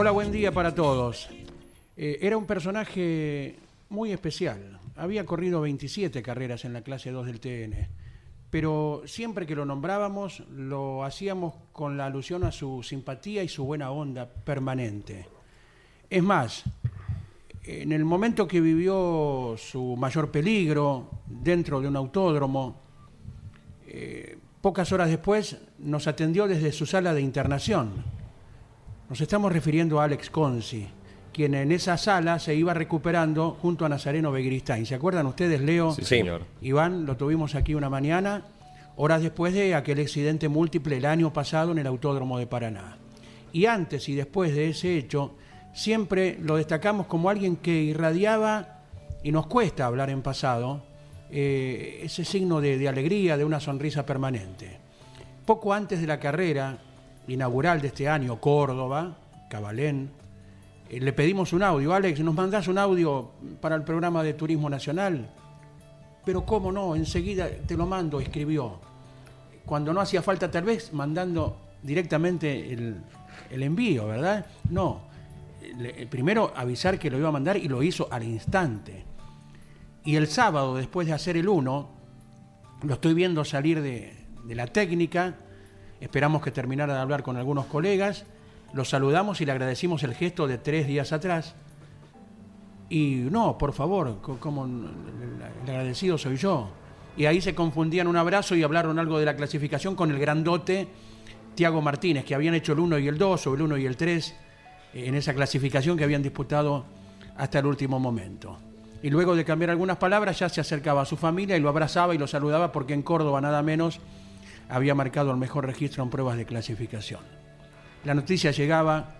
Hola, buen día para todos. Eh, era un personaje muy especial. Había corrido 27 carreras en la clase 2 del TN, pero siempre que lo nombrábamos lo hacíamos con la alusión a su simpatía y su buena onda permanente. Es más, en el momento que vivió su mayor peligro dentro de un autódromo, eh, pocas horas después nos atendió desde su sala de internación nos estamos refiriendo a Alex Consi, quien en esa sala se iba recuperando junto a Nazareno Begristain. ¿Se acuerdan ustedes, Leo? Sí, señor. Iván, lo tuvimos aquí una mañana, horas después de aquel accidente múltiple el año pasado en el Autódromo de Paraná. Y antes y después de ese hecho, siempre lo destacamos como alguien que irradiaba, y nos cuesta hablar en pasado, eh, ese signo de, de alegría, de una sonrisa permanente. Poco antes de la carrera, inaugural de este año, Córdoba, Cabalén, eh, le pedimos un audio. Alex, ¿nos mandás un audio para el programa de Turismo Nacional? Pero cómo no, enseguida te lo mando, escribió. Cuando no hacía falta tal vez mandando directamente el, el envío, ¿verdad? No. Le- primero avisar que lo iba a mandar y lo hizo al instante. Y el sábado, después de hacer el 1, lo estoy viendo salir de, de la técnica. Esperamos que terminara de hablar con algunos colegas. Los saludamos y le agradecimos el gesto de tres días atrás. Y no, por favor, co- como el agradecido soy yo. Y ahí se confundían un abrazo y hablaron algo de la clasificación con el grandote Tiago Martínez, que habían hecho el 1 y el 2, o el 1 y el 3, en esa clasificación que habían disputado hasta el último momento. Y luego de cambiar algunas palabras ya se acercaba a su familia y lo abrazaba y lo saludaba porque en Córdoba nada menos había marcado el mejor registro en pruebas de clasificación. La noticia llegaba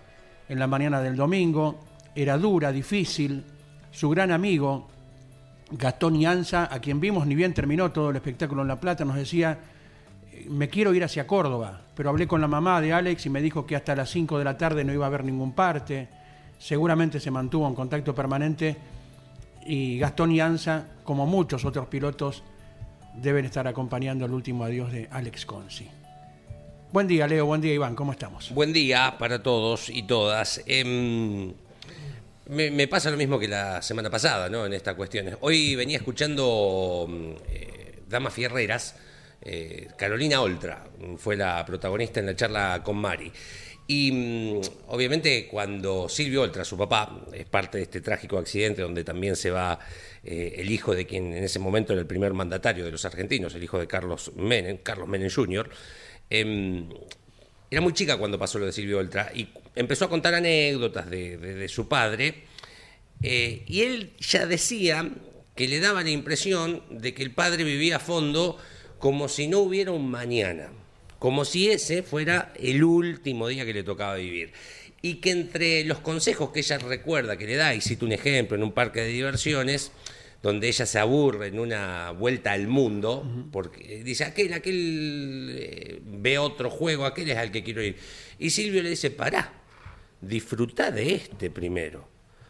en la mañana del domingo, era dura, difícil. Su gran amigo, Gastón Ianza, a quien vimos ni bien terminó todo el espectáculo en La Plata, nos decía, "Eh, me quiero ir hacia Córdoba, pero hablé con la mamá de Alex y me dijo que hasta las 5 de la tarde no iba a haber ningún parte. Seguramente se mantuvo en contacto permanente y Gastón Ianza, como muchos otros pilotos, deben estar acompañando el último adiós de Alex Consi. Buen día, Leo. Buen día, Iván. ¿Cómo estamos? Buen día para todos y todas. Em, me, pasa lo mismo que la semana pasada, ¿no? En estas cuestiones. Hoy venía escuchando mm, eh, Damas Fierreras. eh, Carolina Oltra fue la protagonista en la charla con Mari. Y mm, obviamente cuando Silvio Oltra, su papá, es parte de este trágico accidente donde también se va eh, el hijo de quien en ese momento era el primer mandatario de los argentinos, el hijo de Carlos Menem, Carlos Menem Jr., em, era muy chica cuando pasó lo de Silvio Oltra y empezó a contar anécdotas de, su padre. eh, y él ya decía que le daba la impresión de que el padre vivía a fondo como si no hubiera un mañana, como si ese fuera el último día que le tocaba vivir. Y que entre los consejos que ella recuerda que le da, y cito un ejemplo en un parque de diversiones, donde ella se aburre en una vuelta al mundo, porque dice, aquel, aquel eh, ve otro juego, aquel es al que quiero ir. Y Silvio le dice, pará, disfruta de este primero.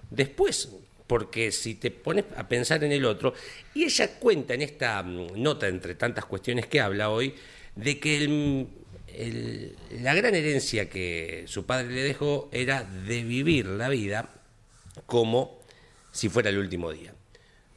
Después, porque si te pones a pensar en el otro, y ella cuenta en esta mm, nota, entre tantas cuestiones que habla hoy, de que la gran herencia que su padre le dejó era de vivir la vida como si fuera el último día.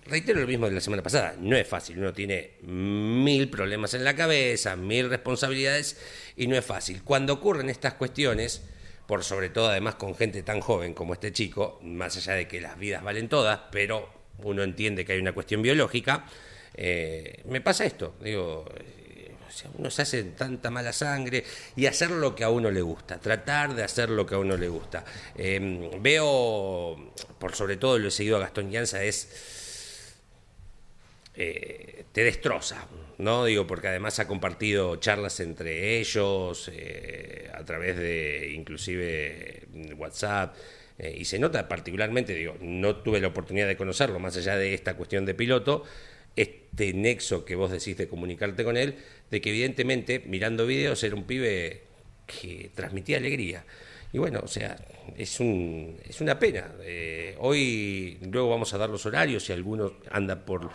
Reitero lo mismo de la semana pasada, no es fácil, uno tiene mil problemas en la cabeza, mil responsabilidades y no es fácil. Cuando ocurren estas cuestiones, por sobre todo además con gente tan joven como este chico, más allá de que las vidas valen todas, pero uno entiende que hay una cuestión biológica, eh, me pasa esto, digo, eh, uno se hace tanta mala sangre y hacer lo que a uno le gusta, tratar de hacer lo que a uno le gusta. Eh, veo, por sobre todo lo he seguido a Gastón Llanza, es... te destroza, ¿no? Digo, porque además ha compartido charlas entre ellos, a través de inclusive WhatsApp, y se nota particularmente, digo, no tuve la oportunidad de conocerlo, más allá de esta cuestión de piloto, este nexo que vos decís de comunicarte con él, de que evidentemente mirando videos era un pibe que transmitía alegría. Y bueno, o sea, es, un, es una pena. Eh, hoy, luego vamos a dar los horarios, si alguno anda por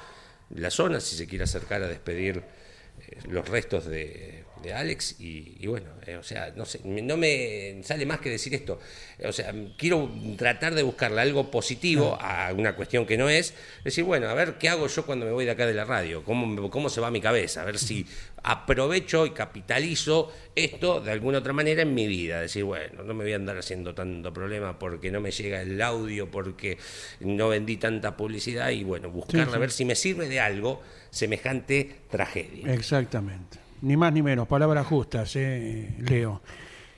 la zona, si se quiere acercar a despedir eh, los restos de, de Alex y, bueno, eh, o sea, no sé, no me sale más que decir esto. O sea, quiero tratar de buscarle algo positivo a una cuestión que no es. Decir, bueno, a ver qué hago yo cuando me voy de acá de la radio, cómo, cómo se va mi cabeza, a ver si aprovecho y capitalizo esto de alguna otra manera en mi vida. Decir, bueno, no me voy a andar haciendo tanto problema porque no me llega el audio, porque no vendí tanta publicidad y bueno, buscarle a ver si me sirve de algo semejante tragedia. Exactamente. Ni más ni menos, palabras justas, eh, Leo.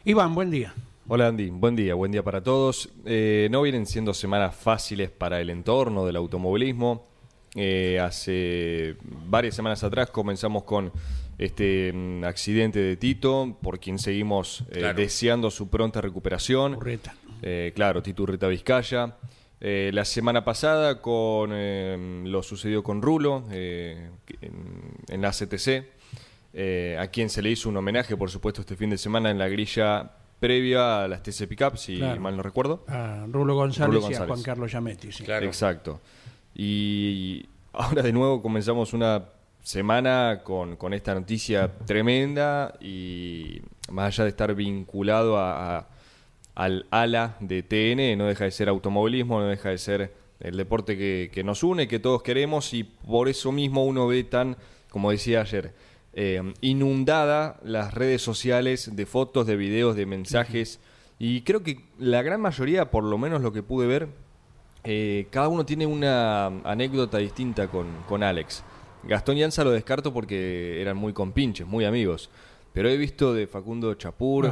Iván, buen día. Hola Andy, buen día, buen día para todos. Eh, no vienen siendo semanas fáciles para el entorno del automovilismo. Eh, hace varias semanas atrás comenzamos con este mm, accidente de Tito, por quien seguimos deseando su pronta recuperación. Urreta. claro, Tito Urreta Vizcaya. la semana pasada con lo sucedió con Rulo en, en la CTC. Eh, a quien se le hizo un homenaje, por supuesto, este fin de semana en la grilla previa a las TC Pickup, si mal no recuerdo. A Rulo González, y a Juan Carlos Yametti. Exacto. Y ahora de nuevo comenzamos una semana con, esta noticia tremenda y más allá de estar vinculado a, al ala de TN, no deja de ser automovilismo, no deja de ser el deporte que, que nos une, que todos queremos y por eso mismo uno ve tan, como decía ayer, eh, inundada las redes sociales de fotos, de videos, de mensajes. Y creo que la gran mayoría, por lo menos lo que pude ver, eh, cada uno tiene una anécdota distinta con, con Alex. Gastón Llanza lo descarto porque eran muy compinches, muy amigos. Pero he visto de Facundo Chapur,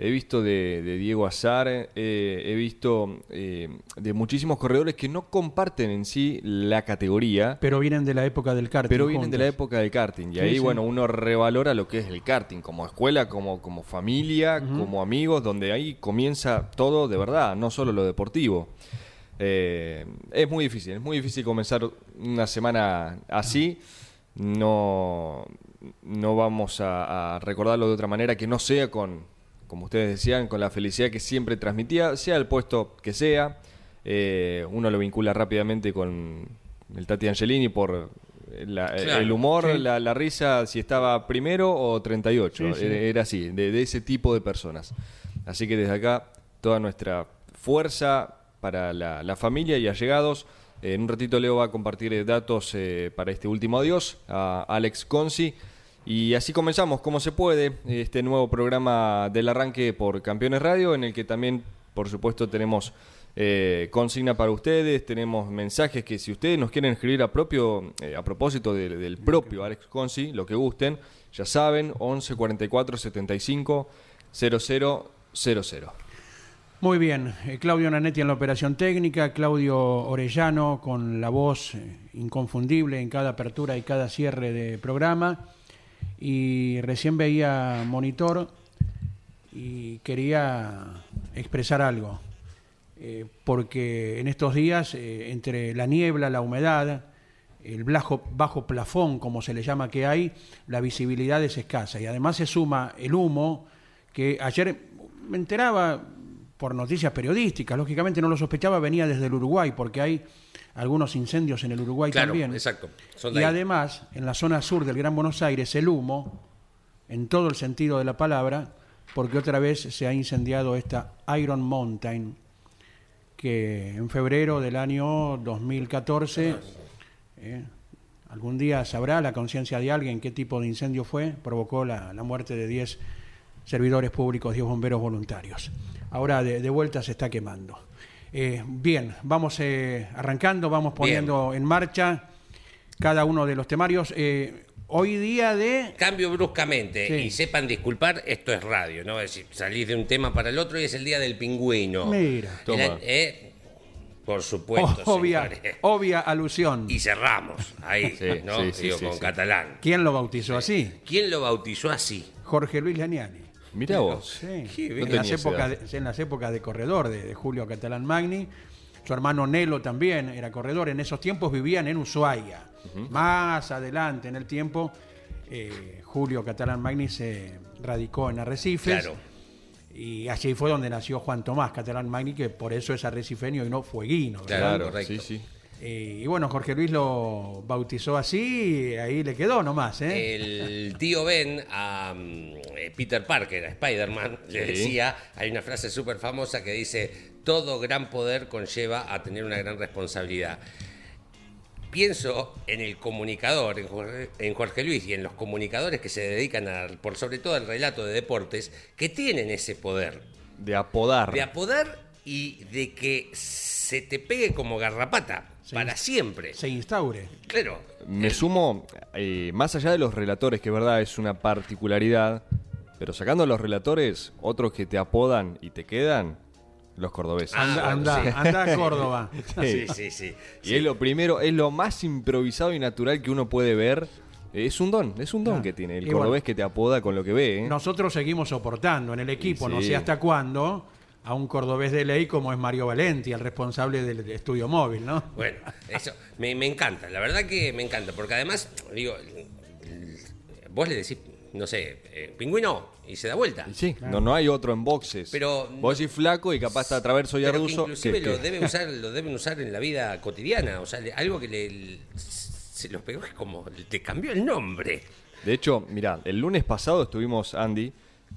he visto de, Diego Azar, eh, he visto eh, de muchísimos corredores que no comparten en sí la categoría. Pero vienen de la época del karting. Pero vienen de la época del karting. Y ahí, bueno, uno revalora lo que es el karting, como escuela, como, como familia, como amigos, donde ahí comienza todo de verdad, no solo lo deportivo. Eh, es muy difícil, es muy difícil comenzar una semana así. No, no vamos a recordarlo de otra manera que no sea con como ustedes decían, con la felicidad que siempre transmitía, sea el puesto que sea. Eh, uno lo vincula rápidamente con el Tati Angelini por el humor, la, risa, si estaba primero o 38. Era, así, de, ese tipo de personas. Así que desde acá, toda nuestra fuerza para la, familia y allegados. en un ratito Leo va a compartir datos eh, para este último adiós a Alex Consi. Y así comenzamos, como se puede, este nuevo programa del arranque por Campeones Radio, en el que también, por supuesto, tenemos eh, consigna para ustedes, tenemos mensajes que si ustedes nos quieren escribir a propio, eh, a propósito del propio Alex Consi, lo que gusten, ya saben, 11 44 75 0000. Muy bien, eh, Claudio Nanetti en la operación técnica, Claudio Orellano con la voz inconfundible en cada apertura y cada cierre de programa y recién veía monitor y quería expresar algo, eh, porque en estos días, eh, entre la niebla, la humedad, el bajo, bajo plafón, como se le llama que hay, la visibilidad es escasa y además se suma el humo, que ayer me enteraba por noticias periodísticas, lógicamente no lo sospechaba, venía desde el Uruguay, porque hay algunos incendios en el Uruguay también. Exacto. y además, en la zona sur del Gran Buenos Aires, el humo, en todo el sentido de la palabra, porque otra vez se ha incendiado esta Iron Mountain, que en febrero del año 2014, eh, algún día sabrá la conciencia de alguien qué tipo de incendio fue, provocó la, la muerte de 10 servidores públicos, 10 bomberos voluntarios. ahora de, de vuelta se está quemando. Eh, bien, vamos eh, arrancando, vamos poniendo en marcha cada uno de los temarios. Eh, hoy día de... Cambio bruscamente Sí. y sepan disculpar, esto es radio, ¿no? Es decir, salís de un tema para el otro y es el día del pingüino. Mira. Toma. El- eh, por supuesto, obvia, obvia alusión. Y cerramos ahí, Sí, ¿no? sí, Digo, con catalán. ¿Quién lo bautizó así? ¿Quién lo bautizó así? Jorge Luis Laniani. Mirá vos. Sí, Qué en, bien. las épocas de, en las épocas de corredor de, de Julio Catalán Magni. Su hermano Nelo también era corredor. En esos tiempos vivían en Ushuaia. Más adelante en el tiempo, eh, Julio Catalán Magni se radicó en Arrecifes. Claro. Y allí fue donde nació Juan Tomás Catalán Magni, que por eso es arrecifeño y no fueguino. ¿verdad? Claro, Claro, correcto. sí, sí. Eh, y bueno, Jorge Luis lo bautizó así y ahí le quedó nomás. ¿eh? El tío Ben a mm, eh, Peter Parker, a Spider-Man, le decía, hay una frase súper famosa que dice, todo gran poder conlleva a tener una gran responsabilidad. Pienso en el comunicador, en Jorge, en Jorge Luis y en los comunicadores que se dedican a, por sobre todo al relato de deportes, que tienen ese poder De apodar. de apodar y de que se te pegue como garrapata Para siempre. Se instaure. Claro. Me sumo, eh, más allá de los relatores, que es verdad es una particularidad, pero sacando a los relatores, otros que te apodan y te quedan, los cordobeses. Ah, Anda, bueno, anda, sí. anda a Córdoba. Sí, sí, sí. Y es lo primero, es lo más improvisado y natural que uno puede ver. Es un don, es un don Ah, que tiene. El y cordobés bueno. que te apoda con lo que ve. ¿eh? Nosotros seguimos soportando en el equipo, no sé hasta cuándo, a un cordobés de ley como es Mario Valenti, el responsable del estudio móvil, ¿no? Bueno, eso me, me encanta, la verdad que me encanta, porque además, digo, vos le decís, no sé, eh, pingüino, y se da vuelta. Sí, no, no hay otro en boxes. Pero- Vos decís flaco y capaz está traverso y arduzo. inclusive que- lo, que- deben usar, lo deben usar en la vida cotidiana, o sea, algo que le, se los pegó es como, te cambió el nombre. De hecho, mirá, el lunes pasado estuvimos, Andy,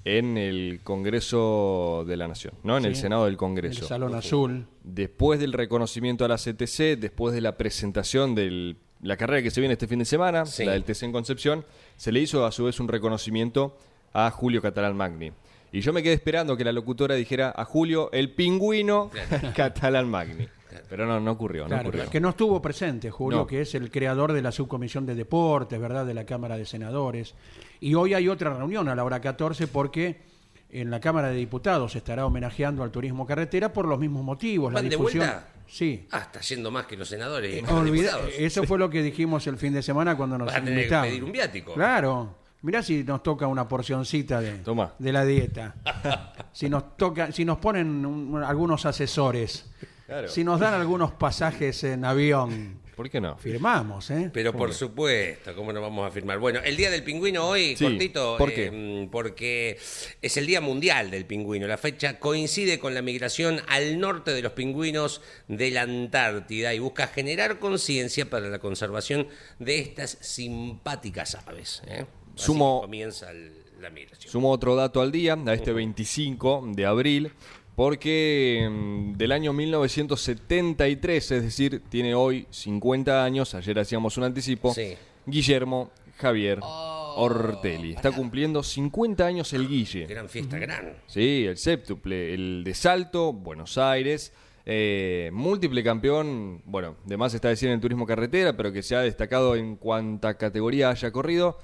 en el Congreso de la Nación, ¿no? En el Senado del El Congreso. Salón Azul. Después del reconocimiento a la CTC, después de la presentación de la carrera que se viene este fin de semana, Sí. la del TC en Concepción, se le hizo a su vez un reconocimiento a Julio Catalán Magni. Y yo me quedé esperando que la locutora dijera a Julio el pingüino Catalán Magni. Pero no, no ocurrió, no Claro, ocurrió. que no estuvo presente, Julio, No. que es el creador de la subcomisión de deportes, ¿verdad? De la Cámara de Senadores. Y hoy hay otra reunión a la hora 14 porque en la Cámara de Diputados se estará homenajeando al turismo carretera por los mismos motivos. ¿Van la de difusión. vuelta? Sí. Ah, está yendo más que los senadores. y los Olvida- diputados. eso fue lo que dijimos el fin de semana cuando nos a que invitaban. pedir un viático. Claro. Mirá si nos toca una porcioncita de, Toma. de la dieta. si nos toca, si nos ponen un- algunos asesores. Claro. Si nos dan algunos pasajes en avión. ¿Por qué no? Firmamos, ¿eh? Pero por supuesto, ¿cómo no vamos a firmar? Bueno, el Día del Pingüino hoy, Sí, cortito, ¿por qué? eh, porque es el Día Mundial del Pingüino. La fecha coincide con la migración al norte de los pingüinos de la Antártida y busca generar conciencia para la conservación de estas simpáticas aves. ¿eh? Así Sumo- comienza el- la migración. Sumo otro dato al día, a este 25 de abril, porque mm, del año 1973, es decir, tiene hoy 50 años, ayer hacíamos un anticipo, Sí. Guillermo Javier Ortelli. Está cumpliendo 50 años el Guille. Gran fiesta, gran. Sí, el séptuple, el de Salto, Buenos Aires, eh, múltiple campeón, bueno, de más está decir en el turismo carretera, pero que se ha destacado en cuanta categoría haya corrido.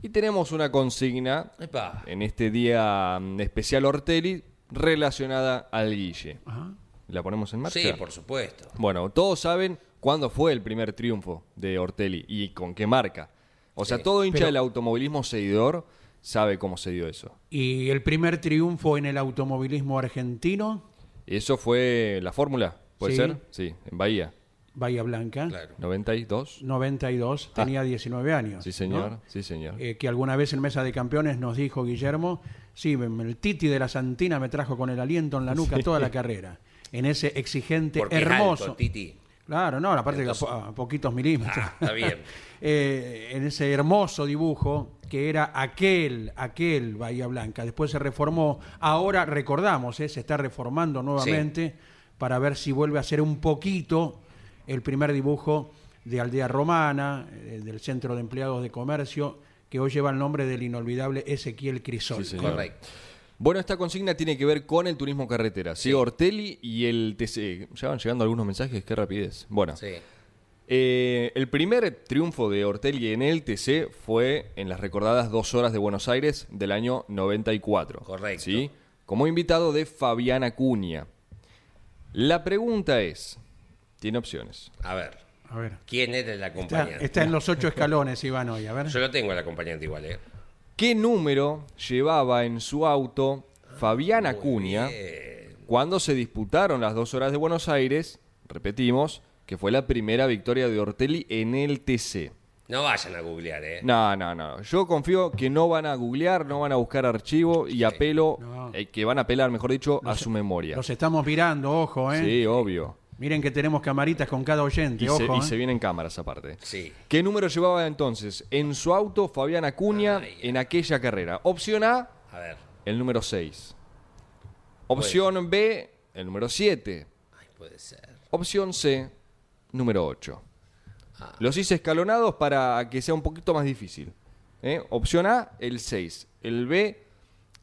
Y tenemos una consigna Epa. en este día mm, especial Ortelli relacionada al Guille. Ajá. ¿La ponemos en marcha? Sí, por supuesto. Bueno, todos saben cuándo fue el primer triunfo de Ortelli y con qué marca. O sea, Sí, todo hincha pero- del automovilismo seguidor sabe cómo se dio eso. Y el primer triunfo en el automovilismo argentino, Eso fue la fórmula, ¿puede Sí. ser? Sí, en Bahía. Bahía Blanca, Claro. 92. 92, tenía 19 años. Ah. Sí, señor. ¿no? Sí, señor. Eh, que alguna vez en Mesa de Campeones nos dijo Guillermo, sí, el Titi de la Santina me trajo con el aliento en la nuca toda la carrera. En ese exigente, Porque es hermoso. alto, Titi. Claro, no, aparte que a, Entonces- po- a poquitos milímetros. Ah, está bien. Eh, en ese hermoso dibujo que era aquel, aquel Bahía Blanca. Después se reformó, ahora recordamos, eh, se está reformando nuevamente para ver si vuelve a ser un poquito el primer dibujo de Aldea Romana, eh, del Centro de Empleados de Comercio, que hoy lleva el nombre del inolvidable Ezequiel Crisol. Sí. Correcto. Bueno, esta consigna tiene que ver con el turismo carretera. Sí, Ortelli y el TC. Ya van llegando algunos mensajes, qué rapidez. Bueno, Sí. eh, el primer triunfo de Ortelli en el TC fue en las recordadas dos horas de Buenos Aires del año 94. Correcto. ¿sí? Como invitado de Fabián Acuña. La pregunta es: tiene opciones. A ver, A ver. ¿quién era el Está, acompañante? está en los ocho escalones, Iván, hoy. A ver. Yo lo tengo el acompañante igual, ¿eh? ¿Qué número llevaba en su auto Fabián Acuña cuando se disputaron las dos horas de Buenos Aires? Repetimos, que fue la primera victoria de Ortelli en el TC. No vayan a googlear, ¿eh? No, no, no. Yo confío que no van a googlear, no van a buscar archivo y apelo, No. eh, que van a apelar, mejor dicho, a su memoria. Los estamos mirando, ojo, ¿eh? Sí, obvio. Miren que tenemos camaritas con cada oyente, Y, ojo. se, y ¿eh? se vienen cámaras aparte. Sí. ¿Qué número llevaba entonces en su auto Fabián Acuña Ay. en aquella carrera? Opción A, A ver. el número 6. Opción B, el número 7. Ay, puede ser. Opción C, número 8. Ah. Los hice escalonados para que sea un poquito más difícil. ¿eh? Opción A, el 6. El B,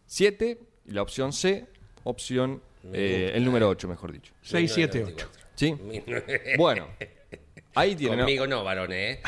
7. Y la opción C, opción eh, el número 8, mejor dicho. 6, 7, 8. 1994. ¿Sí? Bueno, ahí tienen. ¿no? Conmigo no, varones, ¿eh?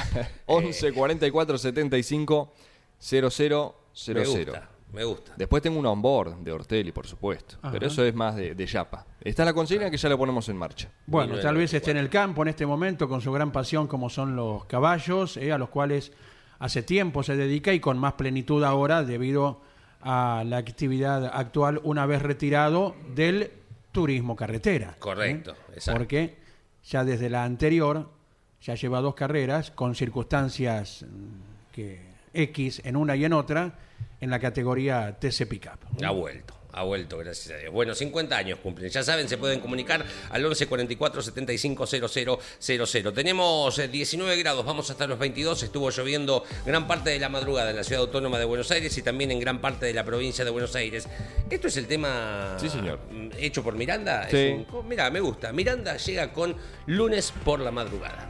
11 44 75 00 Me 00. gusta, me gusta. Después tengo un onboard de Ortelli, por supuesto. Ajá. Pero eso es más de, de Yapa. Está la consigna que ya la ponemos en marcha. Bueno, tal vez 1994. esté en el campo en este momento con su gran pasión como son los caballos, eh, a los cuales hace tiempo se dedica y con más plenitud ahora debido a la actividad actual una vez retirado del turismo carretera. ¿eh? Correcto, exacto. Porque ya desde la anterior ya lleva dos carreras con circunstancias mm, que X en una y en otra en la categoría TC Pickup. Ha vuelto, ha vuelto, gracias a Dios. Bueno, 50 años cumplen. Ya saben, se pueden comunicar al 11 44 75 00 00. Tenemos eh, 19 grados, vamos hasta los 22. Estuvo lloviendo gran parte de la madrugada en la ciudad autónoma de Buenos Aires y también en gran parte de la provincia de Buenos Aires. Esto es el tema Sí, señor. mm, hecho por Miranda. Sí. mira, me gusta. Miranda llega con lunes por la madrugada.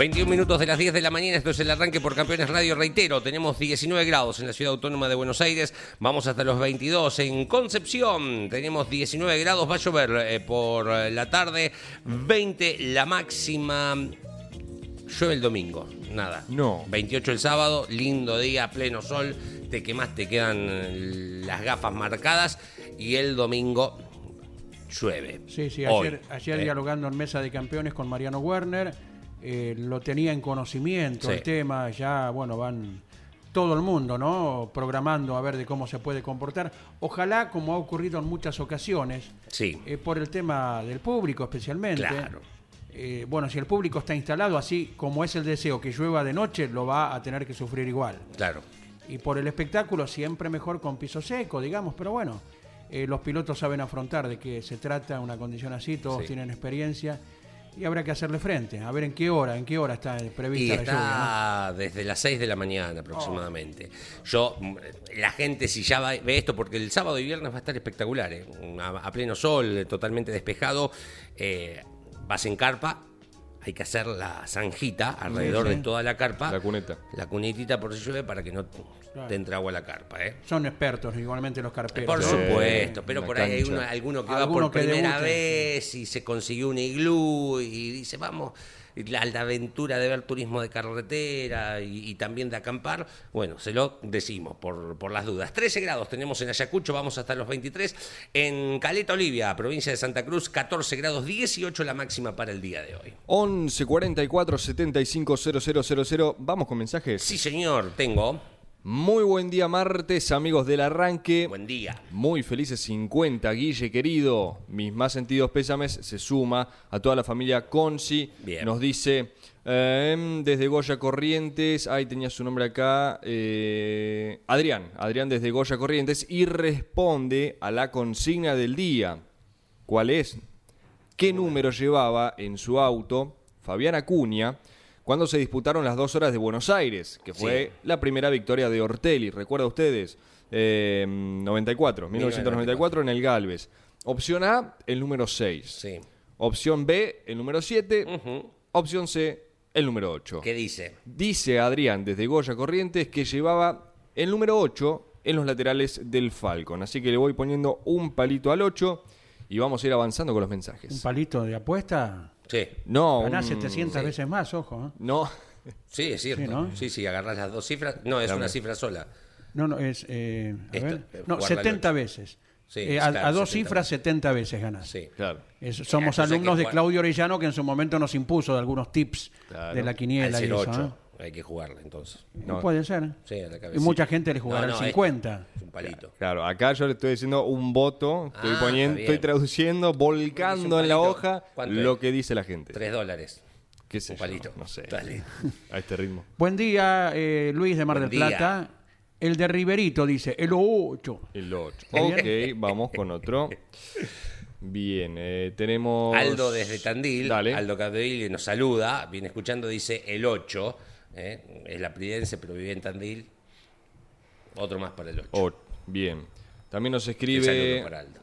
21 minutos de las 10 de la mañana, esto es el arranque por Campeones Radio, reitero, tenemos 19 grados en la ciudad autónoma de Buenos Aires, vamos hasta los 22 en Concepción, tenemos 19 grados, va a llover eh, por la tarde, 20 la máxima, llueve el domingo, nada. No. 28 el sábado, lindo día, pleno sol, te quemás, te quedan las gafas marcadas y el domingo llueve. Sí, sí, Hoy, ayer, ayer eh. dialogando en Mesa de Campeones con Mariano Werner, eh, lo tenía en conocimiento Sí. el tema, ya, bueno, van todo el mundo, ¿no? Programando a ver de cómo se puede comportar. Ojalá, como ha ocurrido en muchas ocasiones, Sí. eh, por el tema del público especialmente. Claro. eh, bueno, si el público está instalado, así como es el deseo que llueva de noche, lo va a tener que sufrir igual. Claro. Y por el espectáculo siempre mejor con piso seco, digamos, pero bueno, eh, los pilotos saben afrontar de qué se trata una condición así, todos Sí. tienen experiencia y habrá que hacerle frente, a ver en qué hora, en qué hora está Y prevista la lluvia. está desde las 6 de la mañana aproximadamente. Yo, mm, la gente si ya va- ve esto, porque el sábado y viernes va a estar espectacular, ¿eh? a, a pleno sol, totalmente despejado. eh, vas en carpa, hay que hacer la zanjita alrededor sí. de toda la carpa. La cuneta. La cunetita por si llueve para que no te entre agua a la carpa, ¿eh? Son expertos igualmente los carperos. Por supuesto, pero por ahí hay uno- alguno que va por que primera debute. vez y se consiguió un iglú y dice, vamos, la, la aventura de ver turismo de carretera y, y también de acampar, bueno, se lo decimos por, por las dudas. 13 grados tenemos en Ayacucho, vamos hasta los 23. En Caleta Olivia, provincia de Santa Cruz, 14 grados, 18 la máxima para el día de hoy. 11 44 75 000. Vamos con mensajes. Sí, señor, tengo. Muy buen día, martes, amigos del arranque. Buen día. Muy felices 50, Guille querido. Mis más sentidos pésames se suma a toda la familia Conci. Bien. Nos dice eh, desde Goya Corrientes, ahí tenía su nombre acá, eh, Adrián, Adrián desde Goya Corrientes, y responde a la consigna del día. ¿Cuál es? ¿Qué número llevaba en su auto Fabián Acuña cuando se disputaron las dos horas de Buenos Aires? Que fue la primera victoria de Ortelli, ¿recuerda ustedes? Eh, 94, 1994 en el Galvez. Opción A, el número 6. Sí. Opción B, el número 7. Opción C, el número 8. ¿Qué dice? Dice Adrián desde Goya Corrientes que llevaba el número 8 en los laterales del Falcon. Así que le voy poniendo un palito al 8 y vamos a ir avanzando con los Un mensajes. palito de apuesta. Sí. No, Ganás un- 700 veces más, ojo. ¿eh? no. Sí, es cierto. Sí, ¿no? Sí, sí, agarrás las dos cifras. No, es Dame. una cifra sola. No, no, es. eh, a Esto, ver. eh, No, jugarla al 70 ocho. veces. Sí, Eh, a, claro, a dos 70 cifras, 70 veces ganás. Sí. Claro. Es- somos alumnos de. Claudio Orellano que en su momento nos impuso de algunos tips Claro. de la Al quiniela y eso. 08 hay que jugarla entonces. No. Puede ser. Sí, a la Y cabecita. mucha gente le jugará No, al no, es- 50. Es un palito. Claro, acá yo le estoy diciendo un voto, estoy Ah, poniendo, bien. estoy traduciendo, volcando un en la palito. hoja ¿Cuánto lo es? que dice la gente. Tres dólares. ¿Qué sé Un yo? palito. No sé. Dale. A este ritmo. Buen día, eh, Luis de Mar Buen del día. Plata. El de Riverito dice, el 8. El 8. Bien. Ok, vamos con otro. Bien, eh, tenemos... Aldo desde Tandil, Dale. Aldo Capdeville nos saluda, viene escuchando, dice el 8, ¿eh? es la pridense, pero vive en Tandil. Otro más para el 8. Oh, bien. También nos escribe... saludo para Aldo.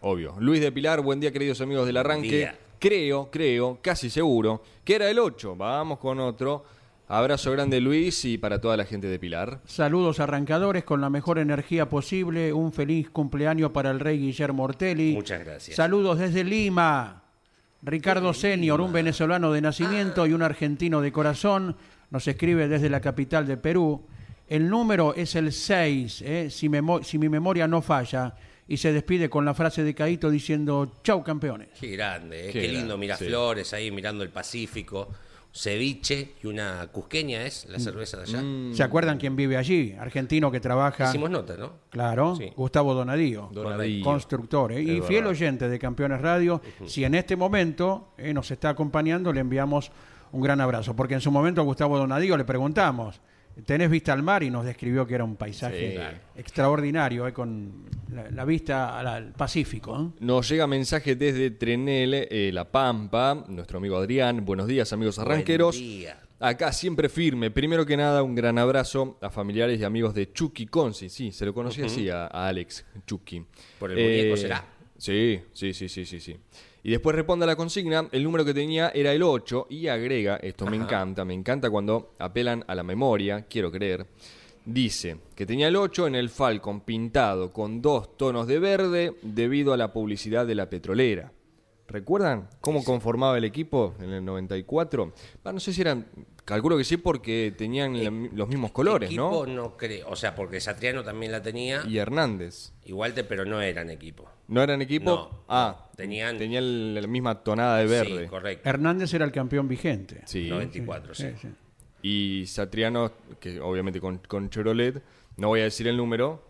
Obvio. Luis de Pilar, buen día queridos amigos del arranque. día. Creo, creo, casi seguro, que era el 8. Vamos con otro. Abrazo grande Luis y para toda la gente de Pilar. Saludos arrancadores con la mejor energía posible. Un feliz cumpleaños para el rey Guillermo Ortelli. Muchas gracias. Saludos desde Lima. Ricardo Senior, un venezolano de nacimiento y un argentino de corazón, nos escribe desde la capital de Perú. El número es el 6, ¿eh? si, mi memoria no falla, y se despide con la frase de Caíto diciendo, chau campeones. Qué grande, ¿eh? Qué qué, lindo Miraflores ahí mirando el Pacífico. Ceviche y una cusqueña es la cerveza de allá. ¿Se acuerdan quién vive allí? Argentino que trabaja, Hicimos nota, ¿no? claro, Sí. Gustavo Donadío. Donadío. constructor ¿eh? y fiel oyente de Campeones Radio. Si en este momento eh, nos está acompañando, le enviamos un gran abrazo. Porque en su momento a Gustavo Donadío le preguntamos, ¿tenés vista al mar? Y nos describió que era un paisaje Sí. extraordinario, eh, con la, la vista al, al Pacífico. ¿eh? Nos llega mensaje desde Trenel, eh, La Pampa, nuestro amigo Adrián. Buenos días amigos arranqueros. Buen día. Acá siempre firme. Primero que nada, un gran abrazo a familiares y amigos de Chucky Consi. Sí, se lo conocía así a, a Alex Chucky. ¿Por el muñeco será? Sí, sí, sí, sí, sí, sí. Y después responde a la consigna, el número que tenía era el 8 y agrega, esto me encanta, me encanta cuando apelan a la memoria, quiero creer. Dice que tenía el 8 en el Falcon pintado con dos tonos de verde debido a la publicidad de la petrolera. ¿Recuerdan cómo conformaba el equipo en el 94? Ah, no sé si eran, calculo que sí porque tenían la- los mismos colores, equipo ¿no? no creo. O sea, porque Satriano también la tenía. Y Hernández. Igual, te, pero no eran equipo. ¿No eran equipo? No, ah. Tenían- tenían la misma tonada de verde. Sí, correcto. Hernández era el campeón vigente. Sí. 94, sí. Sí, sí. Y Satriano, que obviamente con, con Chevrolet, no voy a decir el número,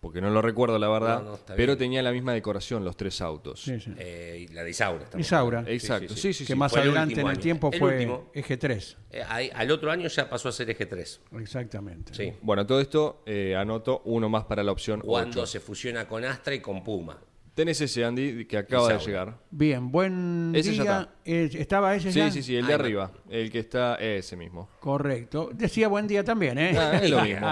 porque no lo recuerdo la verdad, No, no, está pero bien. tenía la misma decoración los tres autos. Sí, sí. Eh, y la de Isaura. estamos Isaura. Exacto, sí, sí, sí. que más Fue el adelante en el año. tiempo El fue último. Eje 3. Eh, ahí- al otro año ya pasó a ser eje 3. Exactamente. Sí. Bueno, todo esto eh, anoto uno más para la opción Cuando 8. se fusiona con Astra y con Puma. Tenés ese Andy que acaba de llegar. Bien, buen Ese ya día. Eh, ¿Estaba ese Sí, ya? sí, sí, el de arriba, el que está ese mismo. Correcto. Decía buen día también, ¿eh? Ah, es lo mismo.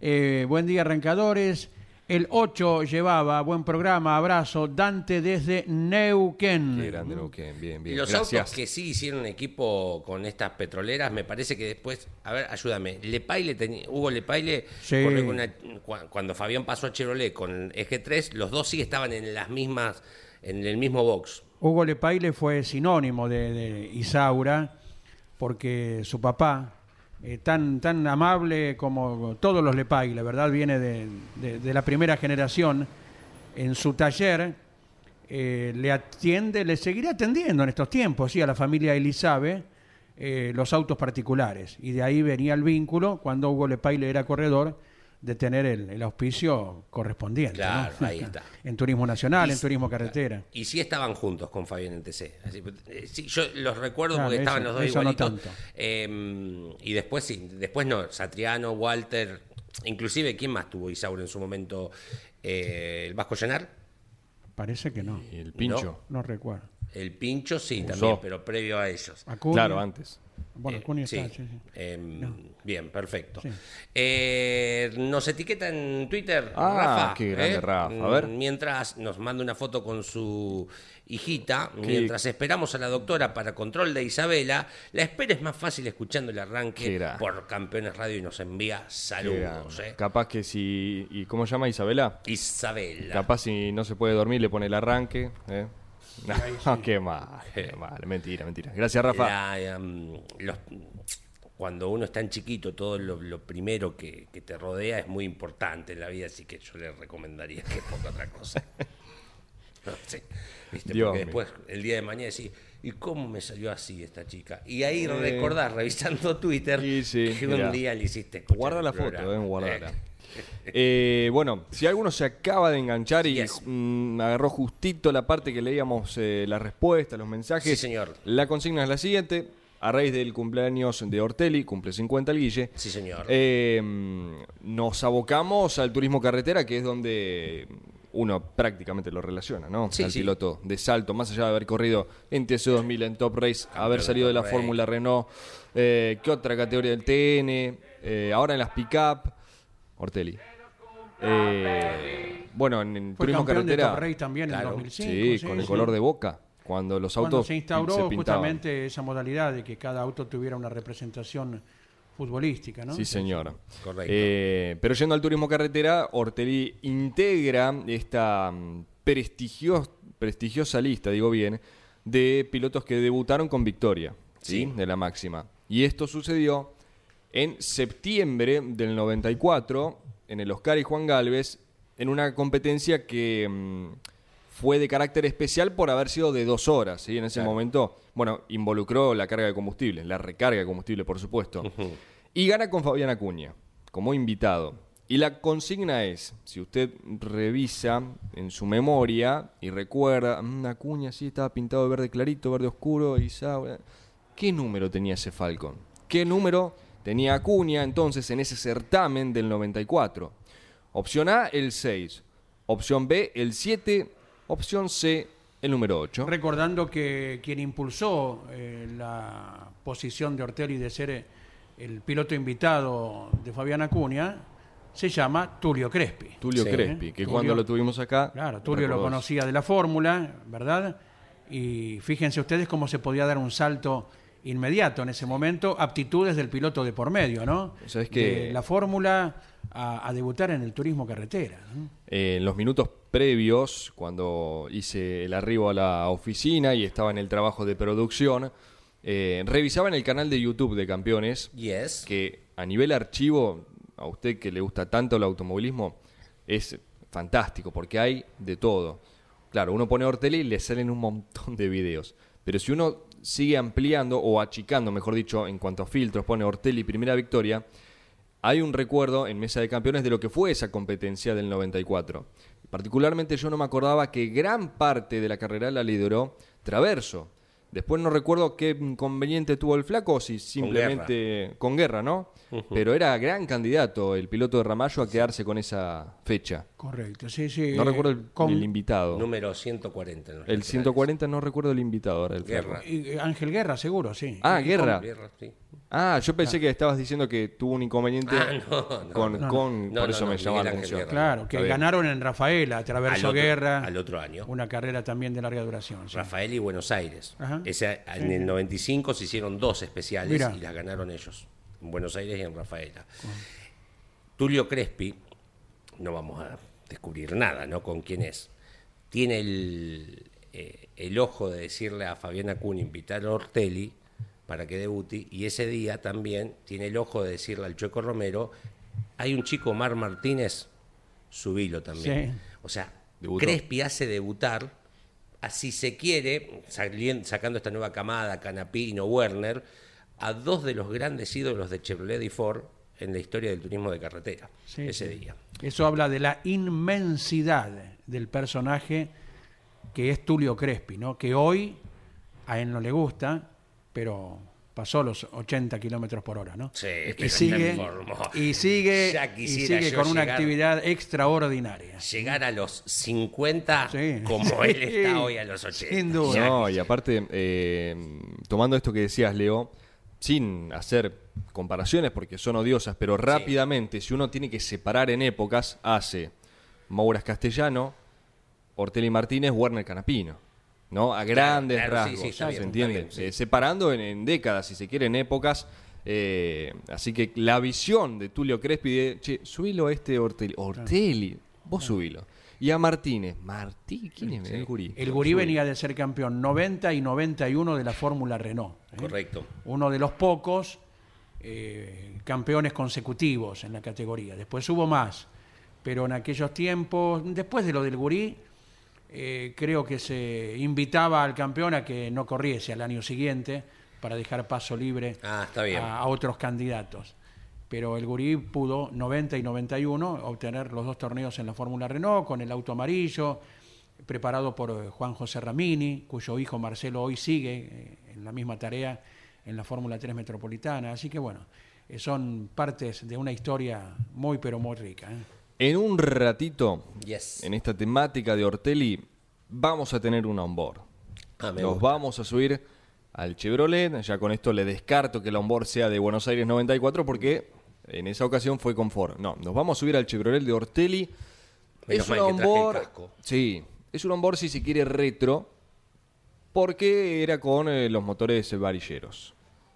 Eh, buen día, arrancadores. El 8 llevaba, buen programa, abrazo, Dante desde Neuquén. Qué grande Neuquén, bien, bien. Los Gracias. autos que sí hicieron equipo con estas petroleras, me parece que después, a ver, ayúdame, Lepaile tenía, Hugo Lepaile, Sí. una- cuando Fabián pasó a Chevrolet con Eje 3, los dos sí estaban en las mismas, en el mismo box. Hugo Lepaile fue sinónimo de, de Isaura porque su papá, eh, tan, tan amable como todos los Lepaile, ¿verdad? Viene de, de- la primera generación. En su taller eh, le atiende, le seguirá atendiendo en estos tiempos, sí, a la familia Elizabeth, eh, los autos particulares. Y de ahí venía el vínculo, cuando Hugo Lepaile era corredor, de tener el, el auspicio correspondiente. ¿no? Claro, ahí está. en turismo nacional, Y- en turismo carretera. Y sí estaban juntos con Fabián en TC. Así, eh, sí, yo los recuerdo Claro, porque estaban eso- los dos no igualitos. tanto. Eh, y después sí, después no, Satriano, Walter, inclusive, ¿quién más tuvo Isaura en su momento? Eh, el Vasco Llenar, Parece que no. El pincho. No recuerdo. El Pincho sí Usó. también, pero previo a ellos. Acuña. Claro, antes. Bueno, Eh, Acuña sí. está, sí, sí. Eh, Bien, perfecto. Sí. Eh, nos etiqueta en Twitter, Ah, Rafa. qué grande ¿eh? Rafa. A ver. Mientras nos manda una foto con su hijita, mientras esperamos a la doctora para control de Isabela, la espera es más fácil escuchando el arranque grande. por Campeones Radio y nos envía saludos. grande. ¿eh? Capaz que si. ¿Y cómo se llama Isabela? Isabela. Capaz si no se puede dormir, le pone el arranque. ¿eh? No, qué mal, qué mal. Mentira, mentira. Gracias, Rafa. La, em, los- cuando uno es tan chiquito, todo lo, lo primero que, que te rodea es muy importante en la vida, así que yo le recomendaría que ponga otra cosa. No sé, ¿viste? Dios Porque mío. después, el día de mañana, decís, ¿y cómo me salió así esta chica? Y ahí recordás, revisando Twitter, Eh. sí, sí, que mirá. un día le hiciste Guarda la foto, eh, guardala. Eh, Eh, bueno, si alguno se acaba de enganchar y Yes. mm, agarró justito la parte que leíamos eh, la respuesta, los mensajes. Sí, señor. La consigna es la siguiente. A raíz del cumpleaños de Ortelli, cumple 50 el Guille. Sí, señor. eh, nos abocamos al turismo carretera, que es donde uno prácticamente lo relaciona, ¿no? Sí, al sí. piloto de salto, más allá de haber corrido en TC2000, en Top Race, haber salido de la Fórmula Renault, eh, ¿qué otra categoría del TN? Eh, ahora en las pick-up, Ortelli. Eh, bueno, en, en Fue turismo campeón de carretera. Top Race también Claro. en 2005. sí, con el sí. color de boca. Cuando los Cuando autos se instauró se justamente esa modalidad de que cada auto tuviera una representación futbolística, ¿no? Sí, señor. Correcto. Eh, pero yendo al turismo carretera, Ortelli integra esta mm, prestigios- prestigiosa lista, digo bien, de pilotos que debutaron con victoria, ¿sí? Sí. De la máxima. Y esto sucedió en septiembre del 94, en el Oscar y Juan Galvez, en una competencia que mm, fue de carácter especial por haber sido de dos horas, ¿sí? En ese Claro. momento, bueno, involucró la carga de combustible, la recarga de combustible, por supuesto. Y gana con Fabián Acuña, como invitado. Y la consigna es, si usted revisa en su memoria y recuerda, "Mm, Acuña sí estaba pintado de verde clarito, verde oscuro, y Saura", ¿qué número tenía ese Falcon? ¿Qué número tenía Acuña entonces en ese certamen del 94? Opción A, el 6. Opción B, el 7. Opción C, el número 8. Recordando que quien impulsó eh, la posición de Ortelli de ser el piloto invitado de Fabián Acuña se llama Tulio Crespi. Tulio Sí. Crespi, que Tulio- cuando lo tuvimos acá... Claro, Tulio lo conocía de la fórmula, ¿verdad? Y fíjense ustedes cómo se podía dar un salto inmediato en ese momento, aptitudes del piloto de por medio, ¿no? ¿Sabes qué? De la fórmula a, a debutar en el turismo carretera. ¿no? Eh, en los minutos previos, cuando hice el arribo a la oficina y estaba en el trabajo de producción, eh, revisaba en el canal de YouTube de Campeones Yes. que a nivel archivo, a usted que le gusta tanto el automovilismo, es fantástico porque hay de todo. Claro, uno pone Ortelli y le salen un montón de videos. Pero si uno sigue ampliando o achicando, mejor dicho, en cuanto a filtros, pone Ortelli primera victoria, hay un recuerdo en Mesa de Campeones de lo que fue esa competencia del 94. Particularmente yo no me acordaba que gran parte de la carrera la lideró Traverso. Después no recuerdo qué inconveniente tuvo el flaco, si simplemente con guerra, ¿no? Pero era gran candidato el piloto de Ramallo a quedarse con esa fecha. Correcto, sí, sí. No eh, recuerdo el, con- el invitado. Número 140. en los El laterales. 140 no recuerdo el invitado ahora, el flaco. Guerra. y, eh, Ángel Guerra, seguro, sí. Ah, Y Guerra. Guerra, sí. Ah, yo pensé que estabas diciendo que tuvo un inconveniente Ah, no, no. con, No. con- No, por no, eso no, me llamaba la atención. Claro, que ganaron en Rafaela, Al atravesó otro- guerra. al otro año. Una carrera también de larga duración. sí. Rafael y Buenos Aires. Ajá. Ese, en el 95 se hicieron dos especiales Mira. y las ganaron ellos, en Buenos Aires y en Rafaela. Tulio Crespi, no vamos a descubrir nada, ¿no? Con quién es. Tiene el, eh, el ojo de decirle a Fabiana Cun invitar a Ortelli para que debute y ese día también tiene el ojo de decirle al Chueco Romero, hay un chico, Mar Martínez, subilo también. Sí. O sea, Debutó. Crespi hace debutar, así se quiere, sacando esta nueva camada, Canapino, Werner, a dos de los grandes ídolos de Chevrolet y Ford en la historia del turismo de carretera, Sí, ese día. Eso habla de la inmensidad del personaje que es Tulio Crespi, ¿no? Que hoy a él no le gusta, pero pasó los 80 kilómetros por hora, ¿no? Sí, y sigue, y sigue, Ya y sigue con una llegar- actividad extraordinaria. Llegar a los 50 Sí. como él está hoy a los 80. sin duda. No, y aparte, eh, tomando esto que decías, Leo, sin hacer comparaciones porque son odiosas, pero rápidamente, si uno tiene que separar en épocas, hace Mouras Castellano, Ortelli Martínez, Werner Canapino. ¿No? A grandes claro, rasgos, sí, está ¿se bien, entiende? está bien, sí. Eh, separando en, en décadas, si se quiere, en épocas. eh, así que la visión de Tulio Crespi de, che, subilo a este Ortelli. Ortelli, vos subilo. Y a Martínez. Martí, ¿quién es el gurí? El Gurí venía de ser campeón 90 y 91 de la Fórmula Renault. ¿eh? Correcto. Uno de los pocos campeones consecutivos en la categoría. Después hubo más, pero en aquellos tiempos, después de lo del Gurí, eh, creo que se invitaba al campeón a que no corriese al año siguiente para dejar paso libre Ah, está bien. a, a otros candidatos. Pero el Gurí pudo 90 y 91 obtener los dos torneos en la Fórmula Renault con el auto amarillo, preparado por eh, Juan José Ramini, cuyo hijo Marcelo hoy sigue eh, en la misma tarea en la Fórmula 3 Metropolitana. Así que bueno, son partes de una historia muy pero muy rica. ¿eh? En un ratito, Yes. en esta temática de Ortelli, vamos a tener un onboard. Ah, Nos gusta. vamos a subir al Chevrolet. Ya con esto le descarto que el onboard sea de Buenos Aires 94 porque en esa ocasión fue con Ford. No, nos vamos a subir al Chevrolet de Ortelli. Menos es un onboard. Sí, es un onboard si se quiere retro porque era con eh, los motores varilleros.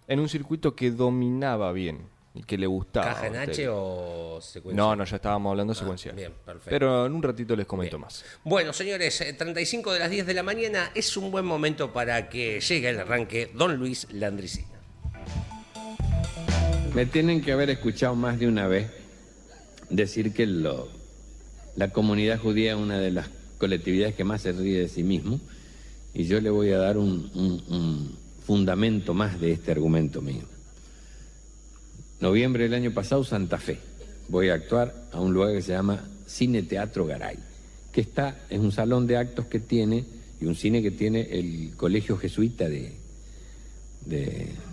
En un circuito que dominaba bien que le gustaba. ¿Caja en H o secuencia? No, no, ya estábamos hablando secuencial. bien, perfecto. Pero en un ratito les comento Bien. más. Bueno, señores, eh, 35 de las 10 de la mañana es un buen momento para que llegue el arranque Don Luis Landricina. Me tienen que haber escuchado más de una vez decir que lo- la comunidad judía es una de las colectividades que más se ríe de sí mismo y yo le voy a dar un, un- un fundamento más de este argumento mío. Noviembre del año pasado, Santa Fe. Voy a actuar a un lugar que se llama Cine Teatro Garay, que está, es un salón de actos que tiene y un cine que tiene el Colegio Jesuita de,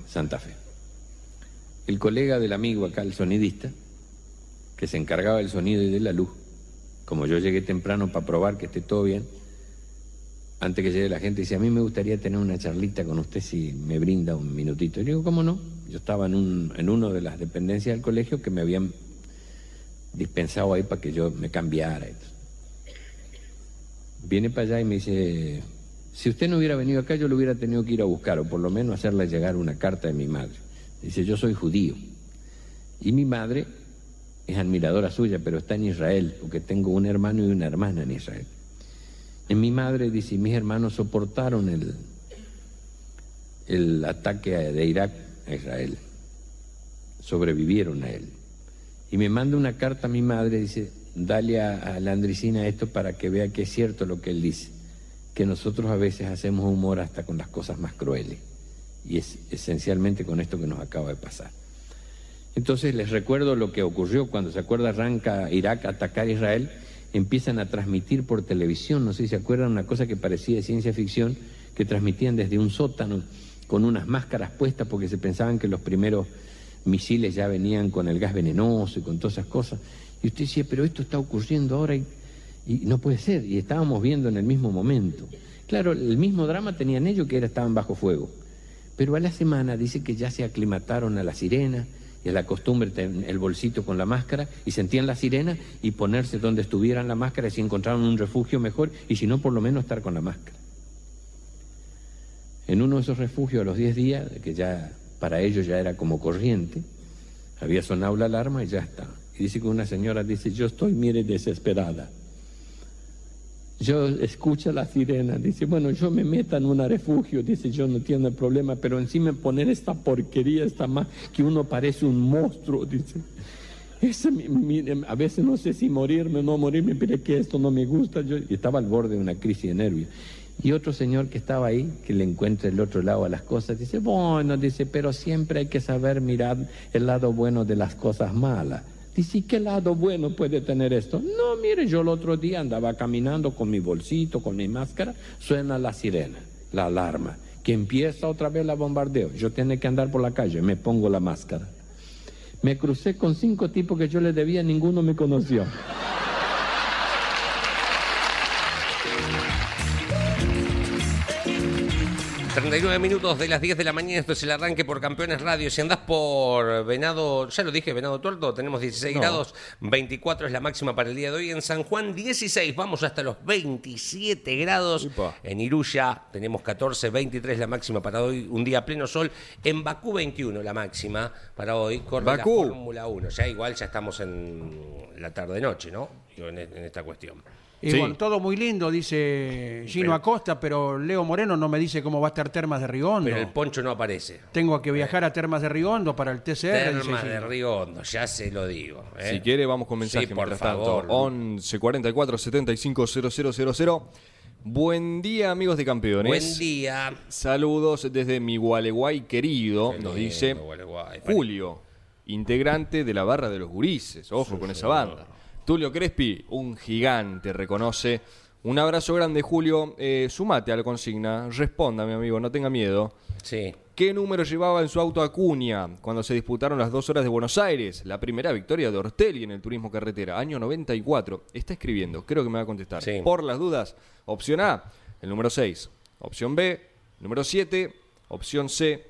Santa Fe el colega del amigo acá, el sonidista, que se encargaba del sonido y de la luz, como yo llegué temprano para probar que esté todo bien, antes que llegue la gente, dice, a mí me gustaría tener una charlita con usted si me brinda un minutito. Y digo, ¿cómo no? Yo estaba en, un, en una de las dependencias del colegio que me habían dispensado ahí para que yo me cambiara. y. Viene para allá y me dice, si usted no hubiera venido acá, yo lo hubiera tenido que ir a buscar, o por lo menos hacerle llegar una carta de mi madre. Dice, yo soy judío. Y mi madre es admiradora suya, pero está en Israel, porque tengo un hermano y una hermana en Israel. En mi madre dice, mis hermanos soportaron el, el ataque de Irak a Israel. Sobrevivieron a él. Y me manda una carta a mi madre, dice, dale a, la Andricina esto para que vea que es cierto lo que él dice, que nosotros a veces hacemos humor hasta con las cosas más crueles. Y es esencialmente con esto que nos acaba de pasar. Entonces les recuerdo lo que ocurrió cuando se acuerda arranca Irak a atacar a Israel, empiezan a transmitir por televisión, no sé si se acuerdan, una cosa que parecía de ciencia ficción, que transmitían desde un sótano con unas máscaras puestas porque se pensaban que los primeros misiles ya venían con el gas venenoso y con todas esas cosas. Y usted decía, pero esto está ocurriendo ahora y, no puede ser. Y estábamos viendo en el mismo momento. Claro, el mismo drama tenían ellos que era, estaban bajo fuego. Pero a la semana dice que ya se aclimataron a la sirena y a la costumbre el bolsito con la máscara y sentían la sirena y ponerse donde estuvieran la máscara y si encontraron un refugio mejor y si no por lo menos estar con la máscara. En uno de esos refugios a los 10 días, que ya para ellos ya era como corriente, había sonado la alarma y ya está. Y dice que una señora dice, yo estoy, mire, desesperada. Yo escucho la sirena, dice, bueno, yo me meto en un refugio, dice, yo no tengo problema, pero encima poner esta porquería, esta más, que uno parece un monstruo, dice. Ese, a veces no sé si morirme o no morirme, pero que esto no me gusta. Yo y estaba al borde de una crisis de nervios. Y otro señor que estaba ahí, que le encuentra el otro lado a las cosas, dice, bueno, dice, pero siempre hay que saber mirar el lado bueno de las cosas malas. Dice, ¿y qué lado bueno puede tener esto? No, mire, yo el otro día andaba caminando con mi bolsito, con mi máscara, suena la sirena, la alarma, que empieza otra vez la bombardeo. Yo tengo que andar por la calle, me pongo la máscara. Me crucé con cinco tipos que yo le debía, ninguno me conoció. 39 minutos de las 10 de la mañana, esto es el arranque por Campeones Radio. Si andás por Venado, ya lo dije, Venado Tuerto, tenemos 16 No. grados, 24 es la máxima para el día de hoy. En San Juan, 16, vamos hasta los 27 grados. Upa. En Iruya tenemos 14, 23 la máxima para hoy, un día pleno sol. En Bakú, 21 la máxima para hoy, corre Bakú. la Fórmula 1. Ya igual ya estamos en la tarde-noche, ¿no? En, en esta cuestión. Y Sí. bueno, todo muy lindo, dice Gino Pero- Acosta, pero Leo Moreno no me dice cómo va a estar Termas de Riondo. Pero el poncho no aparece. Tengo que viajar a Termas de Riondo para el TCR. Termas de Hondo, ya se lo digo. ¿eh? Si quiere, vamos con mensaje Sí, por favor. tanto. 11 44 75 000. Buen día, amigos de campeones. Buen día. Saludos desde mi Gualeguay querido, Qué nos lindo, dice Gualeguay. Julio, integrante de la barra de los gurises. Ojo con esa banda. Tulio Crespi, un gigante, reconoce. Un abrazo grande, Julio. Eh, sumate a la consigna. Responda, mi amigo, no tenga miedo. Sí. ¿Qué número llevaba en su auto Acuña cuando se disputaron las dos horas de Buenos Aires? La primera victoria de Ortelli en el turismo carretera, año 94. Está escribiendo, creo que me va a contestar. Sí. Por las dudas, opción A, el número 6. Opción B, número 7. Opción C,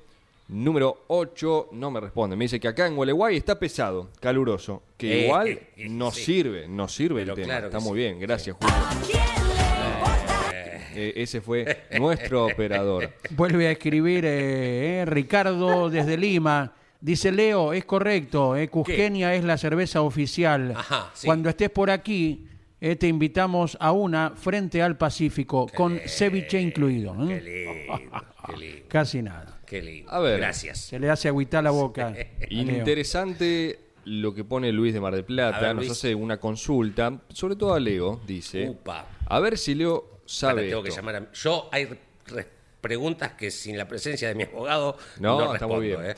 número 8. No me responde. Me dice que acá en Gualeguay está pesado, caluroso. Que Eh, igual eh, no sí. sirve, no sirve Pero el tema. claro está muy sí. bien, gracias Julio. Eh, ese fue nuestro operador. Vuelve a escribir eh, eh, Ricardo desde Lima. Dice Leo, es correcto, eh, Cusqueña es la cerveza oficial. Ajá, sí. Cuando estés por aquí, eh, te invitamos a una frente al Pacífico, con ceviche incluido. ¿eh? Qué lindo, qué lindo, Casi nada. Qué lindo. A ver. Gracias. Se le hace agüitar la boca. Interesante lo que pone Luis de Mar del Plata. Ver, Nos Luis. hace una consulta, sobre todo a Leo, dice. Upa. A ver si Leo Ahora sabe. tengo que llamar a... Yo hay re- preguntas que sin la presencia de mi abogado No, no, está muy bien. ¿eh?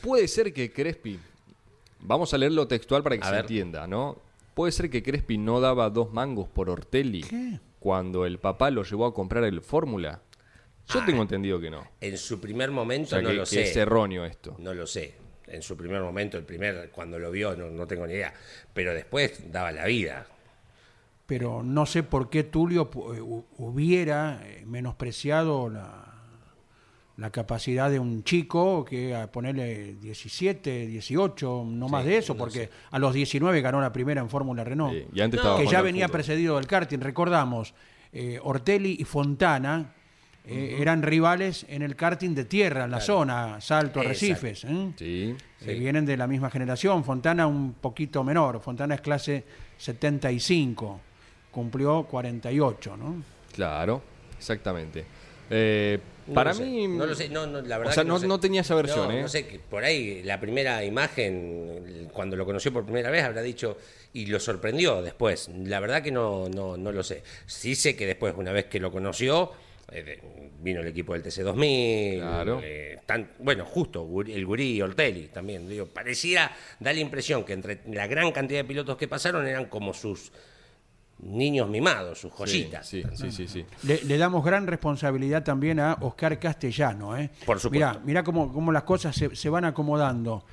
Puede ser que Crespi. Vamos a leerlo textual para que A se ver. entienda, ¿no? Puede ser que Crespi no daba dos mangos por Ortelli ¿Qué? cuando el papá lo llevó a comprar el Fórmula. Yo Ah. tengo entendido que no. En su primer momento O sea, no que, lo que sé. es erróneo esto. No lo sé. En su primer momento, el primer, cuando lo vio, no, no tengo ni idea. Pero después daba la vida. Pero no sé por qué Tulio eh, hu- hubiera eh, menospreciado la, la capacidad de un chico que a ponerle 17, 18, no más de eso, porque a los 19 ganó la primera en Fórmula Renault. Sí, y antes No, estaba que ya venía fútbol. precedido del karting. Recordamos, eh, Ortelli y Fontana eh, eran rivales en el karting de tierra, en la zona, Salto, Exacto. Arrecifes. ¿eh? Sí. Eh, vienen de la misma generación. Fontana un poquito menor. Fontana es clase 75. Cumplió 48, ¿no? Claro, exactamente. Eh, No para mí. No lo sé, no, no, la verdad O sea, que no, sé. no tenía esa versión, No, ¿eh? No sé, que por ahí la primera imagen, cuando lo conoció por primera vez, habrá dicho, y lo sorprendió después. La verdad que no, no, no lo sé. Sí sé que después, una vez que lo conoció, eh, vino el equipo del TC2000. Claro. eh, tan- bueno, justo, el Gurí y Ortelli también. Digo, pareciera, da la impresión que entre la gran cantidad de pilotos que pasaron eran como sus niños mimados, sus joyitas. Sí, sí, sí, sí. Le, le damos gran responsabilidad también a Oscar Castellano. ¿eh? Por supuesto. Mirá, mirá cómo, cómo las cosas se, se van acomodando.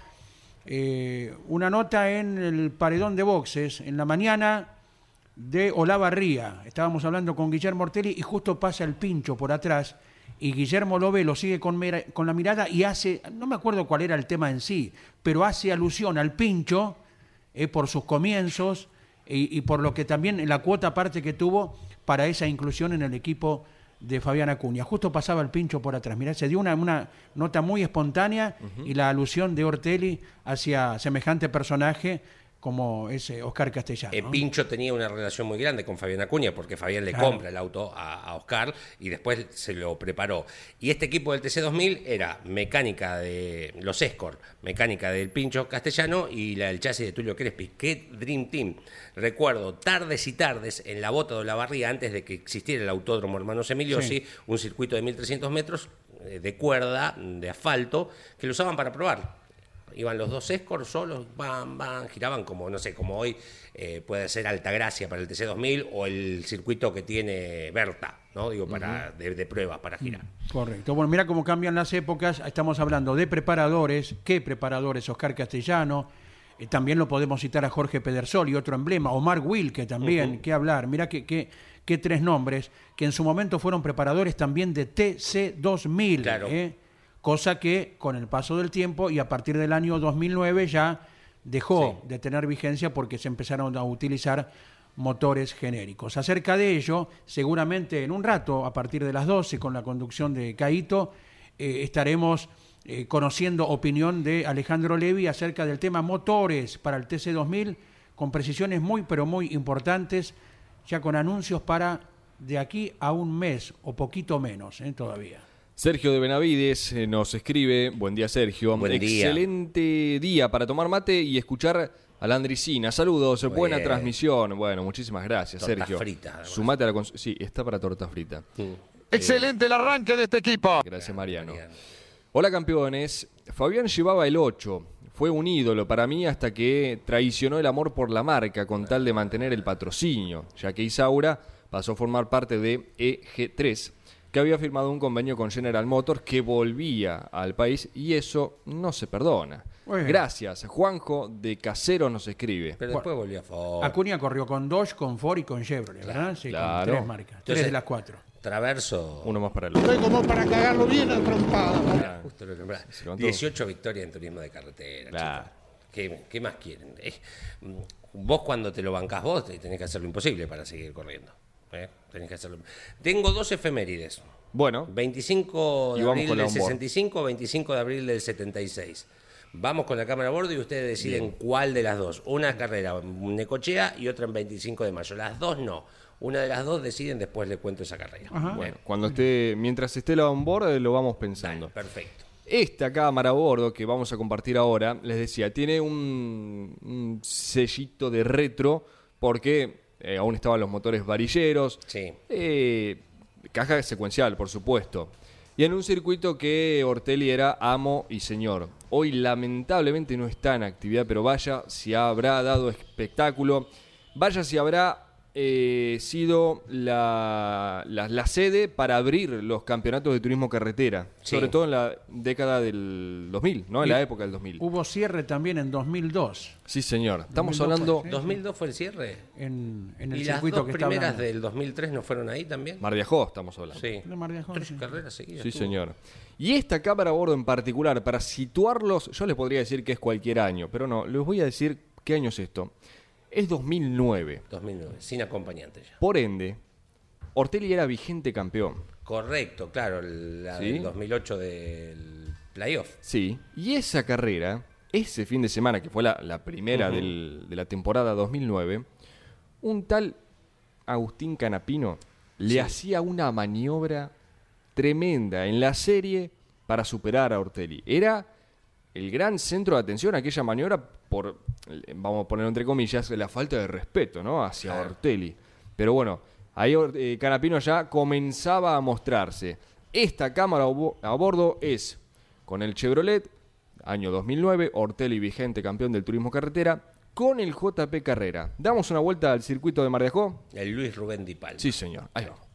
Eh, una nota en el paredón de boxes en la mañana de Olavarría. Estábamos hablando con Guillermo Ortelli y justo pasa el pincho por atrás y Guillermo Lobe lo sigue con, mera- con la mirada y hace, no me acuerdo cuál era el tema en sí, pero hace alusión al pincho eh, por sus comienzos y, y por lo que también la cuota parte que tuvo para esa inclusión en el equipo de Fabián Acuña. Justo pasaba el pincho por atrás. Mirá, se dio una, una nota muy espontánea y la alusión de Ortelli hacia semejante personaje como ese Oscar Castellano. Eh, Pincho tenía una relación muy grande con Fabián Acuña porque Fabián le Claro. compra el auto a, a Oscar y después se lo preparó. Y este equipo del TC2000 era mecánica de los Escort, mecánica del Pincho Castellano y la del chasis de Tulio Crespi. ¡Qué Dream Team! Recuerdo tardes y tardes en la bota de la barría antes de que existiera el autódromo Hermanos Emiliosi, Sí. un circuito de 1300 metros eh, de cuerda, de asfalto, que lo usaban para probar. Iban los dos Escort solos, van, van, giraban como, no sé, como hoy eh, puede ser Altagracia para el TC2000 o el circuito que tiene Berta, ¿no? Digo, para, de, de pruebas para girar. Correcto. Bueno, mira cómo cambian las épocas. Estamos hablando de preparadores. ¿Qué preparadores? Oscar Castellano. Eh, también lo podemos citar a Jorge Pedersol y otro emblema. Omar Wilke también. ¿Qué hablar? Mira qué, qué, qué tres nombres que en su momento fueron preparadores también de TC2000. Claro. ¿eh? Cosa que con el paso del tiempo y a partir del año 2009 ya dejó de tener vigencia porque se empezaron a utilizar motores genéricos. Acerca de ello, seguramente en un rato, a partir de las 12, con la conducción de Caito, eh, estaremos eh, conociendo opinión de Alejandro Levi acerca del tema motores para el TC2000, con precisiones muy, pero muy importantes, ya con anuncios para de aquí a un mes o poquito menos eh, todavía. Sergio de Benavides eh, nos escribe, buen día Sergio, Buen día. excelente día para tomar mate y escuchar a la Andricina. Saludos, buena transmisión. Bueno, muchísimas gracias Torta Sergio. frita. Sumate a la Sí, está para torta frita. Excelente el arranque de este equipo. Gracias Mariano. Mariano. Hola campeones, Fabián llevaba el 8. Fue un ídolo para mí hasta que traicionó el amor por la marca con tal de mantener el patrocinio, ya que Isaura pasó a formar parte de EG3, que había firmado un convenio con General Motors que volvía al país y eso no se perdona. Bueno. Gracias, Juanjo de Casero nos escribe. Pero después volvió a Ford. Acuña corrió con Dodge, con Ford y con Chevrolet, ¿verdad? Sí, claro. con tres marcas. tres de las cuatro. Traverso. Uno más para el otro. Estoy como para cagarlo bien a trompada. Justo lo nombrás. Se levantó. 18 victorias en turismo de carretera. Claro. ¿Qué, qué más quieren? Eh, vos cuando te lo bancás vos te- tenés que hacer lo imposible para seguir corriendo. ¿Eh? Tenés que hacerlo. Tengo dos efemérides. Bueno, 25 Y de abril del onboard. 65, 25 de abril del 76. Vamos con la cámara a bordo y ustedes deciden cuál de las dos. Una carrera en Necochea y otra en 25 de mayo. Las dos no. Una de las dos deciden, después le cuento esa carrera. Bueno, cuando esté, mientras esté la onboard eh, lo vamos pensando. perfecto. Esta cámara a bordo que vamos a compartir ahora, les decía, tiene un, un sellito de retro porque eh, aún estaban los motores varilleros. Sí. Eh, caja secuencial, por supuesto. Y en un circuito que Ortelli era amo y señor. Hoy lamentablemente no está en actividad, pero vaya si habrá dado espectáculo. Vaya si habrá eh, sido la, la- la sede para abrir los campeonatos de turismo carretera. Sí. Sobre todo en la década del 2000, ¿no? En Y la época del 2000. Hubo cierre también en 2002 Sí, señor. Estamos 2002 hablando... fue, ¿2002 fue el cierre? en, en el ¿Y las circuito dos que primeras del 2003 no fueron ahí también? Mar de Ajó, estamos hablando. Sí. De Mar de Ajó, Tres sí. carreras seguidas. Sí, tuvo. señor. Y esta cámara a bordo en particular, para situarlos, yo les podría decir que es cualquier año, pero no, les voy a decir qué año es esto. Es 2009. 2009, sin acompañante ya. Por ende, Ortelli era vigente campeón. Correcto, claro, la Sí. del 2008 del playoff. Sí. Y esa carrera, ese fin de semana, que fue la, la primera del- de la temporada 2009, un tal Agustín Canapino le hacía una maniobra tremenda en la serie para superar a Ortelli. Era el gran centro de atención aquella maniobra por, eh, vamos a ponerlo entre comillas, la falta de respeto ¿no? hacia Claro. Ortelli. Pero bueno, ahí eh, Canapino ya comenzaba a mostrarse. Esta cámara a bo- a bordo es con el Chevrolet, año 2009, Ortelli vigente campeón del turismo carretera, con el JP Carrera. ¿Damos una vuelta al circuito de Mar de Ajó? El Luis Rubén Di Palma. Sí, señor. Ahí vamos.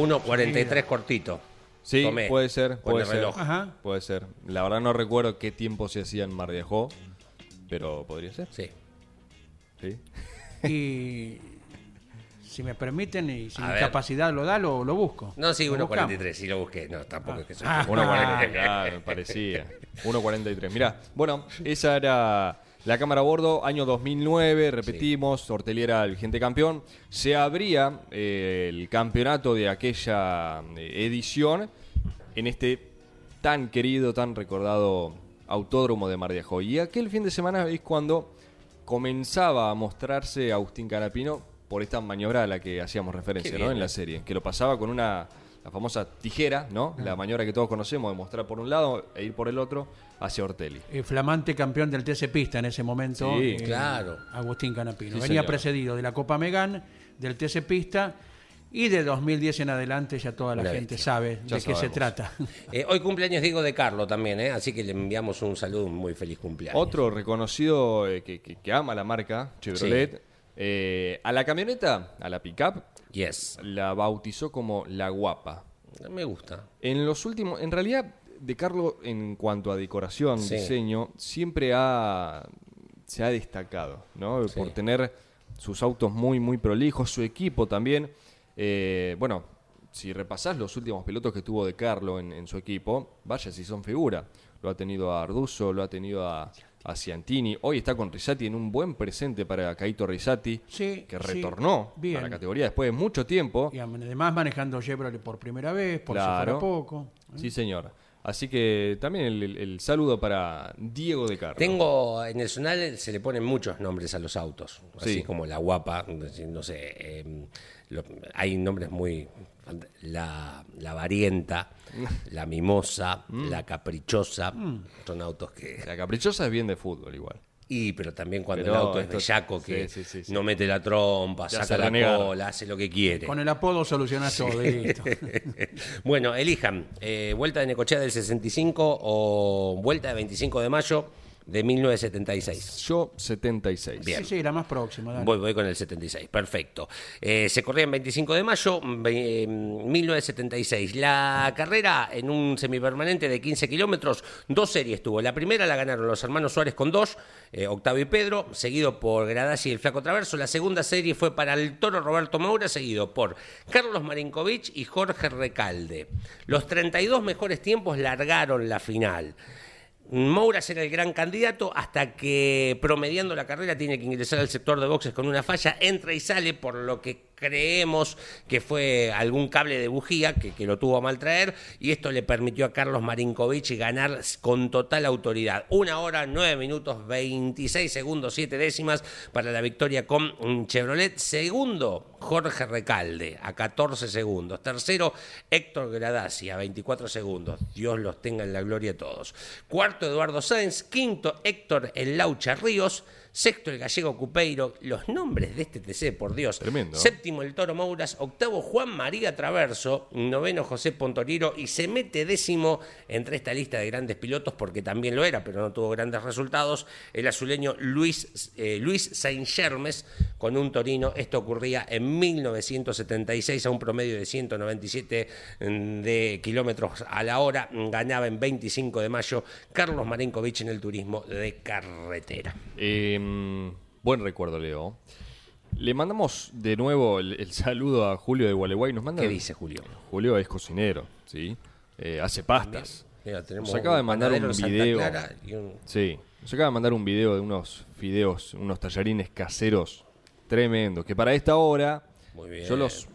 1.43 cortito. Sí, Tomé, puede ser, con puede el ser. reloj. Ajá. Puede ser. La verdad no recuerdo qué tiempo se hacía en Mar de Ajó, pero podría ser. Sí. Sí. Y si me permiten y si A mi ver. capacidad lo da, lo, lo busco. No, sí, Lo 1.43, sí lo busqué. No, tampoco es que soy. Ah. 1.43, claro, me parecía. 1.43. Mirá, bueno, esa era la cámara a bordo, año 2009, repetimos, era el vigente campeón. Se abría eh, el campeonato de aquella eh, edición en este tan querido, tan recordado autódromo de Mar de Ajó. Y aquel fin de semana es cuando comenzaba a mostrarse Agustín Canapino por esta maniobra a la que hacíamos referencia ¿no? en la eh. serie, que lo pasaba con una la famosa tijera, ¿no? La maniobra que todos conocemos de mostrar por un lado e ir por el otro hacia Ortelli. Eh, flamante campeón del TC Pista en ese momento. Sí, claro. Agustín Canapino. Sí, Venía señor. precedido de la Copa Megán, del TC Pista y de 2010 en adelante ya toda la gente bestia. sabe Ya de qué se trata. Eh, hoy cumpleaños Diego de Carlo también, ¿eh? así que le enviamos un saludo, un muy feliz cumpleaños. Otro reconocido eh, que, que- que ama la marca, Chevrolet, eh, a la camioneta, a la pickup, Yes. la bautizó como La Guapa. Me gusta. En los últimos, en realidad, De Carlo, en cuanto a decoración, Sí. diseño, siempre ha, se ha destacado, ¿no? Sí. Por tener sus autos muy, muy prolijos, su equipo también. Eh, bueno, si repasás los últimos pilotos que tuvo De Carlo en, en su equipo, vaya si son figura. Lo ha tenido a Arduzo, lo ha tenido a, a Ciantini. Hoy está con Risati en un buen presente para Caito Risati, Sí, que sí, retornó bien. a la categoría después de mucho tiempo. Y además manejando Chevrolet por primera vez, por Claro. si fuera poco. Sí, señor. Así que también el, el- el saludo para Diego de Carlo. Tengo, en el Zonal se le ponen muchos nombres a los autos, así Sí. como la guapa, no sé, eh, lo- hay nombres muy... La, la varienta, la mimosa, Mm. la caprichosa, son autos que... La caprichosa es bien de fútbol igual. Y, pero también cuando Pero el auto es bellaco, que sí, sí, sí. no mete la trompa, saca la cola, hace lo que quiere. Con el apodo solucionás todo listo. bueno, elijan, eh, vuelta de Necochea del 65 o vuelta de 25 de mayo de 1976. Yo 76. Bien. Sí, sí, la más próxima. dale. Voy, voy con el 76, perfecto. Eh, se corría en 25 de mayo, eh, 1976. La carrera en un semipermanente de 15 kilómetros, dos series tuvo. La primera la ganaron los hermanos Suárez con dos, eh, Octavio y Pedro, seguido por Gradasi y el Flaco Traverso. La segunda serie fue para el toro Roberto Maura, seguido por Carlos Marinkovic y Jorge Recalde. Los 32 mejores tiempos largaron la final. Mouras era el gran candidato hasta que promediando la carrera tiene que ingresar al sector de boxes con una falla, entra y sale por lo que creemos que fue algún cable de bujía que, lo tuvo a mal traer y esto le permitió a Carlos Marinkovic ganar con total autoridad. Una hora, nueve minutos, 26 segundos, siete décimas para la victoria con Chevrolet. Segundo, Jorge Recalde a 14 segundos. Tercero, Héctor Gradasi a 24 segundos. Dios los tenga en la gloria a todos. Cuarto, Eduardo Sáenz. Quinto, Héctor El Laucha Ríos. Sexto, el gallego Cupeiro. Los nombres de este TC, por Dios. Tremendo. Séptimo, el Toro Mouras. Octavo, Juan María Traverso. Noveno, José Pontoriro. Y se mete décimo entre esta lista de grandes pilotos, porque también lo era, pero no tuvo grandes resultados. El azuleño Luis, eh, Luis Saint-Germes con un Torino. Esto ocurría en 1976 a un promedio de 197 de kilómetros a la hora. Ganaba en 25 de mayo Carlos Marinkovic en el turismo de carretera. Eh, buen recuerdo, Leo. Le mandamos de nuevo el, el saludo a Julio de Gualeguay. Nos manda ¿Qué dice Julio? Julio es cocinero, ¿sí? Eh, hace pastas. Mira, Nos acaba de mandar un video. Un- Sí, nos acaba de mandar un video de unos fideos, unos tallarines caseros tremendos, que para esta hora Muy bien. yo los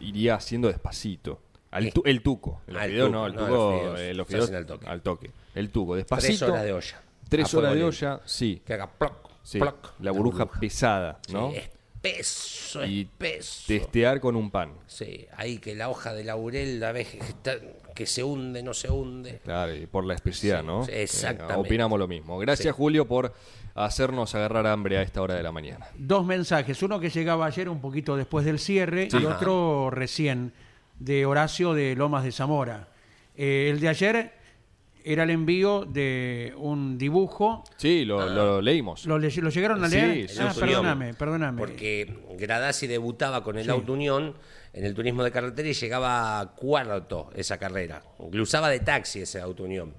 iría haciendo despacito. Al tu- el tuco. Los Ah, el tuco, no, el no, tuco, los fideos. eh, los fideos al toque. al toque. El tuco, despacito. Tres horas de olla. Tres horas de olla, sí. Que haga ploc, sí. ploc. La burbuja pesada, ¿no? Sí, espeso, y espeso. testear con un pan. Sí, ahí que la hoja de laurel la ves que, está- que se hunde, no se hunde. Claro, y por la especialidad, Sí, ¿no? sí, exactamente. Eh, opinamos lo mismo. Gracias, Sí. Julio, por hacernos agarrar hambre a esta hora de la mañana. Dos mensajes, uno que llegaba ayer un poquito después del cierre y otro recién de Horacio de Lomas de Zamora. Eh, el de ayer era el envío de un dibujo. Sí, lo, lo leímos. ¿Lo, le- lo llegaron a Sí, leer? sí, ah, sí. perdóname, perdóname. Porque Gradasi debutaba con el Sí. Auto Unión en el turismo de carretera y llegaba a cuarto esa carrera. Le usaba de taxi ese Auto Unión.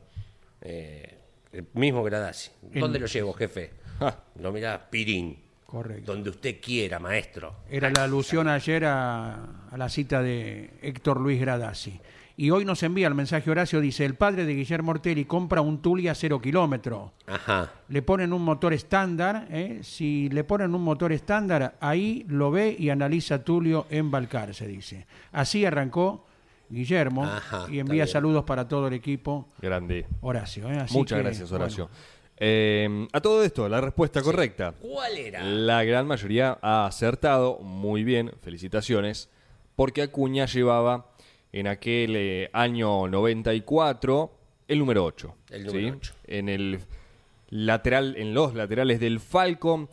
Eh, el mismo Gradasi. ¿Dónde En- lo llevo, jefe? Ah. Lo mira, Pirín. Correcto. Donde usted quiera, maestro. Era la alusión ayer a, a la cita de Héctor Luis Gradasi. Y hoy nos envía el mensaje Horacio, dice, el padre de Guillermo Ortelli compra un Tulia cero kilómetro. Ajá. Le ponen un motor estándar, ¿eh? si le ponen un motor estándar, ahí lo ve y analiza Tulio en Balcar, se dice. Así arrancó Guillermo Ajá, y envía saludos para todo el equipo. Grande. Horacio. ¿eh? Así Muchas que, gracias, bueno, Horacio. Eh, a todo esto, la respuesta correcta. ¿Cuál era? La gran mayoría ha acertado, muy bien, felicitaciones, porque Acuña llevaba en aquel eh, año 94 el número 8. El número ocho. En el lateral, en los laterales del Falcon,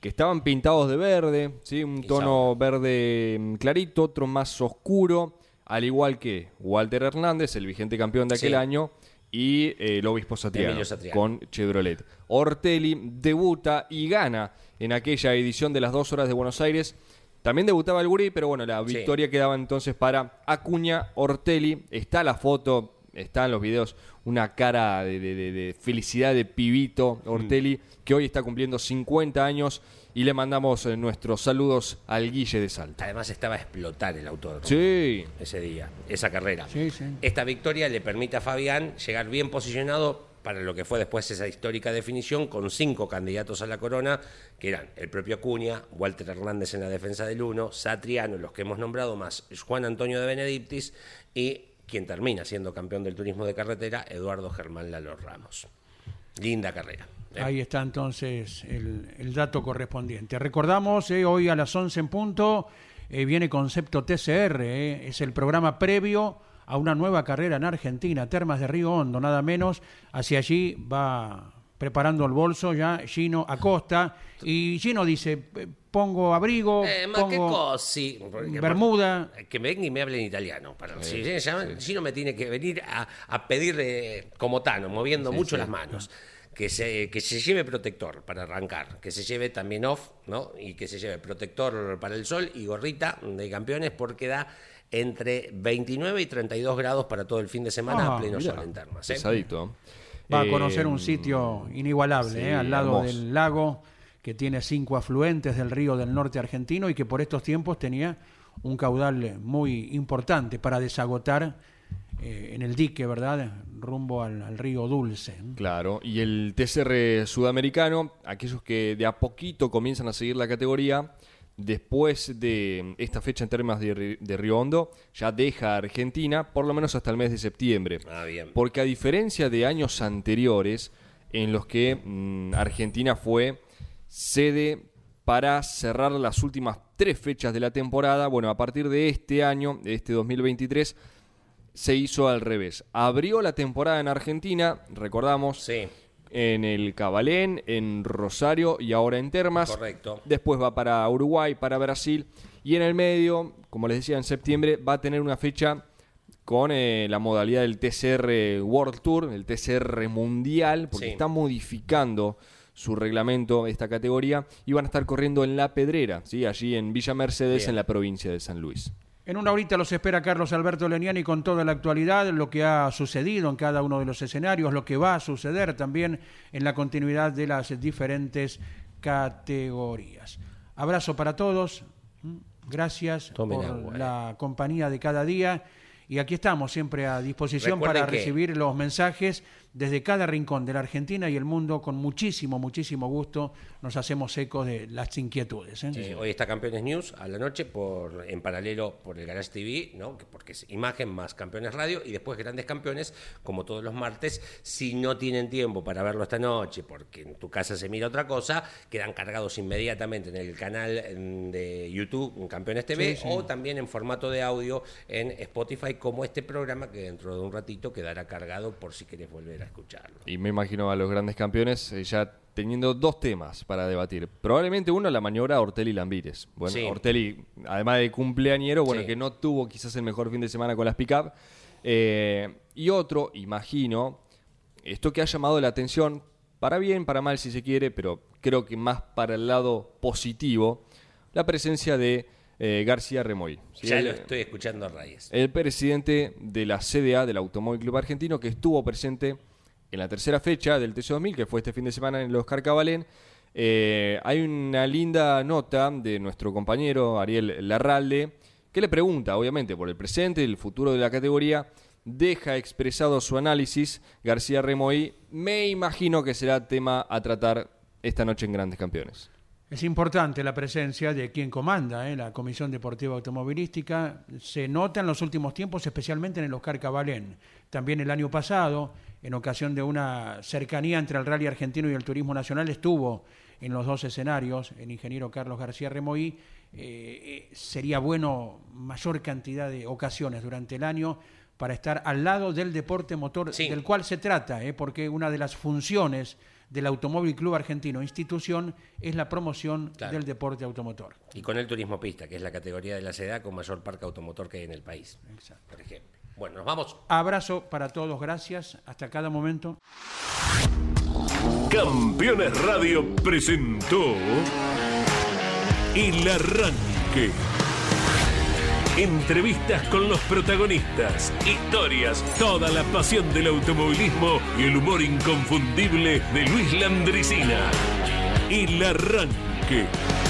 que estaban pintados de verde, ¿sí? un tono verde mm, clarito, otro más oscuro, al igual que Walter Hernández, el vigente campeón de aquel Sí. año, y eh, el obispo Satriano. con Chevrolet. Ortelli debuta y gana en aquella edición de las dos horas de Buenos Aires. También debutaba el Gurí, pero bueno, la Sí. victoria quedaba entonces para Acuña Ortelli. Está la foto, están los videos, una cara de, de- de- de felicidad de pibito Ortelli, que hoy está cumpliendo 50 años y le mandamos eh, nuestros saludos al Guille de Salta. Además estaba a explotar el autódromo. Sí, ese día, esa carrera. Sí, sí. Esta victoria le permite a Fabián llegar bien posicionado para lo que fue después esa histórica definición con cinco candidatos a la corona, que eran el propio Acuña, Walter Hernández en la defensa del 1, Satriano, los que hemos nombrado, más Juan Antonio de Benedictis y quien termina siendo campeón del turismo de carretera, Eduardo Germán Lalo Ramos. Linda carrera. ¿eh? Ahí está entonces el, dato correspondiente. Recordamos, eh, hoy a las 11 en punto eh, viene Concepto TCR, es el programa previo a una nueva carrera en Argentina, Termas de Río Hondo, nada menos. Hacia allí va preparando el bolso ya Gino Acosta. Y Gino dice, eh, pongo abrigo, Eh, ma che pongo cosi? Porque- bermuda. Que me venga y me hable en italiano. Para, si Gino me tiene que venir a, a pedir eh, como Tano, moviendo mucho las manos. Que se, que se lleve protector para arrancar, que se lleve también off, ¿no? Y que se lleve protector para el sol y gorrita de campeones porque da entre 29 y 32 grados para todo el fin de semana Ah, a pleno mirá. sol en Termas. ¿eh? pesadito. Va a Eh, conocer un sitio inigualable, sí, ¿eh? al lado hermoso. del lago, que tiene cinco afluentes del río del norte argentino y que por estos tiempos tenía un caudal eh, muy importante para desagotar eh, en el dique, ¿verdad? Rumbo al, al río Dulce. Claro, y el TCR sudamericano, aquellos que de a poquito comienzan a seguir la categoría, después de esta fecha en términos de, de Río Hondo, ya deja a Argentina, por lo menos hasta el mes de septiembre. Ah, bien. Porque a diferencia de años anteriores, en los que mm, Argentina fue sede para cerrar las últimas tres fechas de la temporada, bueno, a partir de este año, de este 2023, se hizo al revés. Abrió la temporada en Argentina, recordamos, Sí, en el Cabalén, en Rosario y ahora en Termas. Correcto. Después va para Uruguay, para Brasil. Y en el medio, como les decía, en septiembre va a tener una fecha con eh, la modalidad del TCR World Tour, el TCR Mundial, porque Sí. está modificando su reglamento esta categoría y van a estar corriendo en La Pedrera, ¿sí? allí en Villa Mercedes, Bien. en la provincia de San Luis. En una horita los espera Carlos Alberto Leniani con toda la actualidad, lo que ha sucedido en cada uno de los escenarios, lo que va a suceder también en la continuidad de las diferentes categorías. Abrazo para todos, gracias Tomen por agua, eh. la compañía de cada día y aquí estamos siempre a disposición Recuerden para que- recibir los mensajes desde cada rincón de la Argentina y el mundo con muchísimo, muchísimo gusto nos hacemos ecos de las inquietudes. ¿eh? Eh, hoy está Campeones News a la noche por en paralelo por el Garage TV, porque es imagen más Campeones Radio y después Grandes Campeones, como todos los martes. Si no tienen tiempo para verlo esta noche, porque en tu casa se mira otra cosa, quedan cargados inmediatamente en el canal mm, de YouTube Campeones TV Sí, sí. o también en formato de audio en Spotify, como este programa que dentro de un ratito quedará cargado por si querés volver a escucharlo. Y me imagino a los grandes campeones eh, ya teniendo dos temas para debatir. Probablemente uno, la maniobra Ortelli Lambires. Bueno, Sí. Ortelli, además de cumpleañero, bueno, Sí. que no tuvo quizás el mejor fin de semana con las pick-up. Eh, y otro, imagino, esto que ha llamado la atención, para bien, para mal si se quiere, pero creo que más para el lado positivo, la presencia de eh, García Remoy. ¿sí? Ya lo estoy escuchando a rayes. el presidente de la CDA del Automóvil Club Argentino que estuvo presente en la tercera fecha del TC2000 que fue este fin de semana en los Carcabalén. Eh, hay una linda nota de nuestro compañero Ariel Larralde que le pregunta, obviamente, por el presente y el futuro de la categoría. Deja expresado su análisis García Remoy. Me imagino que será tema a tratar esta noche en Grandes Campeones. Es importante la presencia de quien comanda ¿eh? la Comisión Deportiva Automovilística. Se nota en los últimos tiempos, especialmente en el Oscar Cabalén. También el año pasado, en ocasión de una cercanía entre el rally argentino y el turismo nacional, estuvo en los dos escenarios el ingeniero Carlos García Remoí. Eh, eh, sería bueno mayor cantidad de ocasiones durante el año para estar al lado del deporte motor Sí. del cual se trata, ¿eh? porque una de las funciones del Automóvil Club Argentino institución es la promoción Claro. del deporte automotor. Y con el turismo pista, que es la categoría de la CEDA con mayor parque automotor que hay en el país. Exacto. Por ejemplo. Bueno, nos vamos. Abrazo para todos, gracias, hasta cada momento. Campeones Radio presentó El Arranque. Entrevistas con los protagonistas, historias, toda la pasión del automovilismo y el humor inconfundible de Luis Landricina. El Arranque.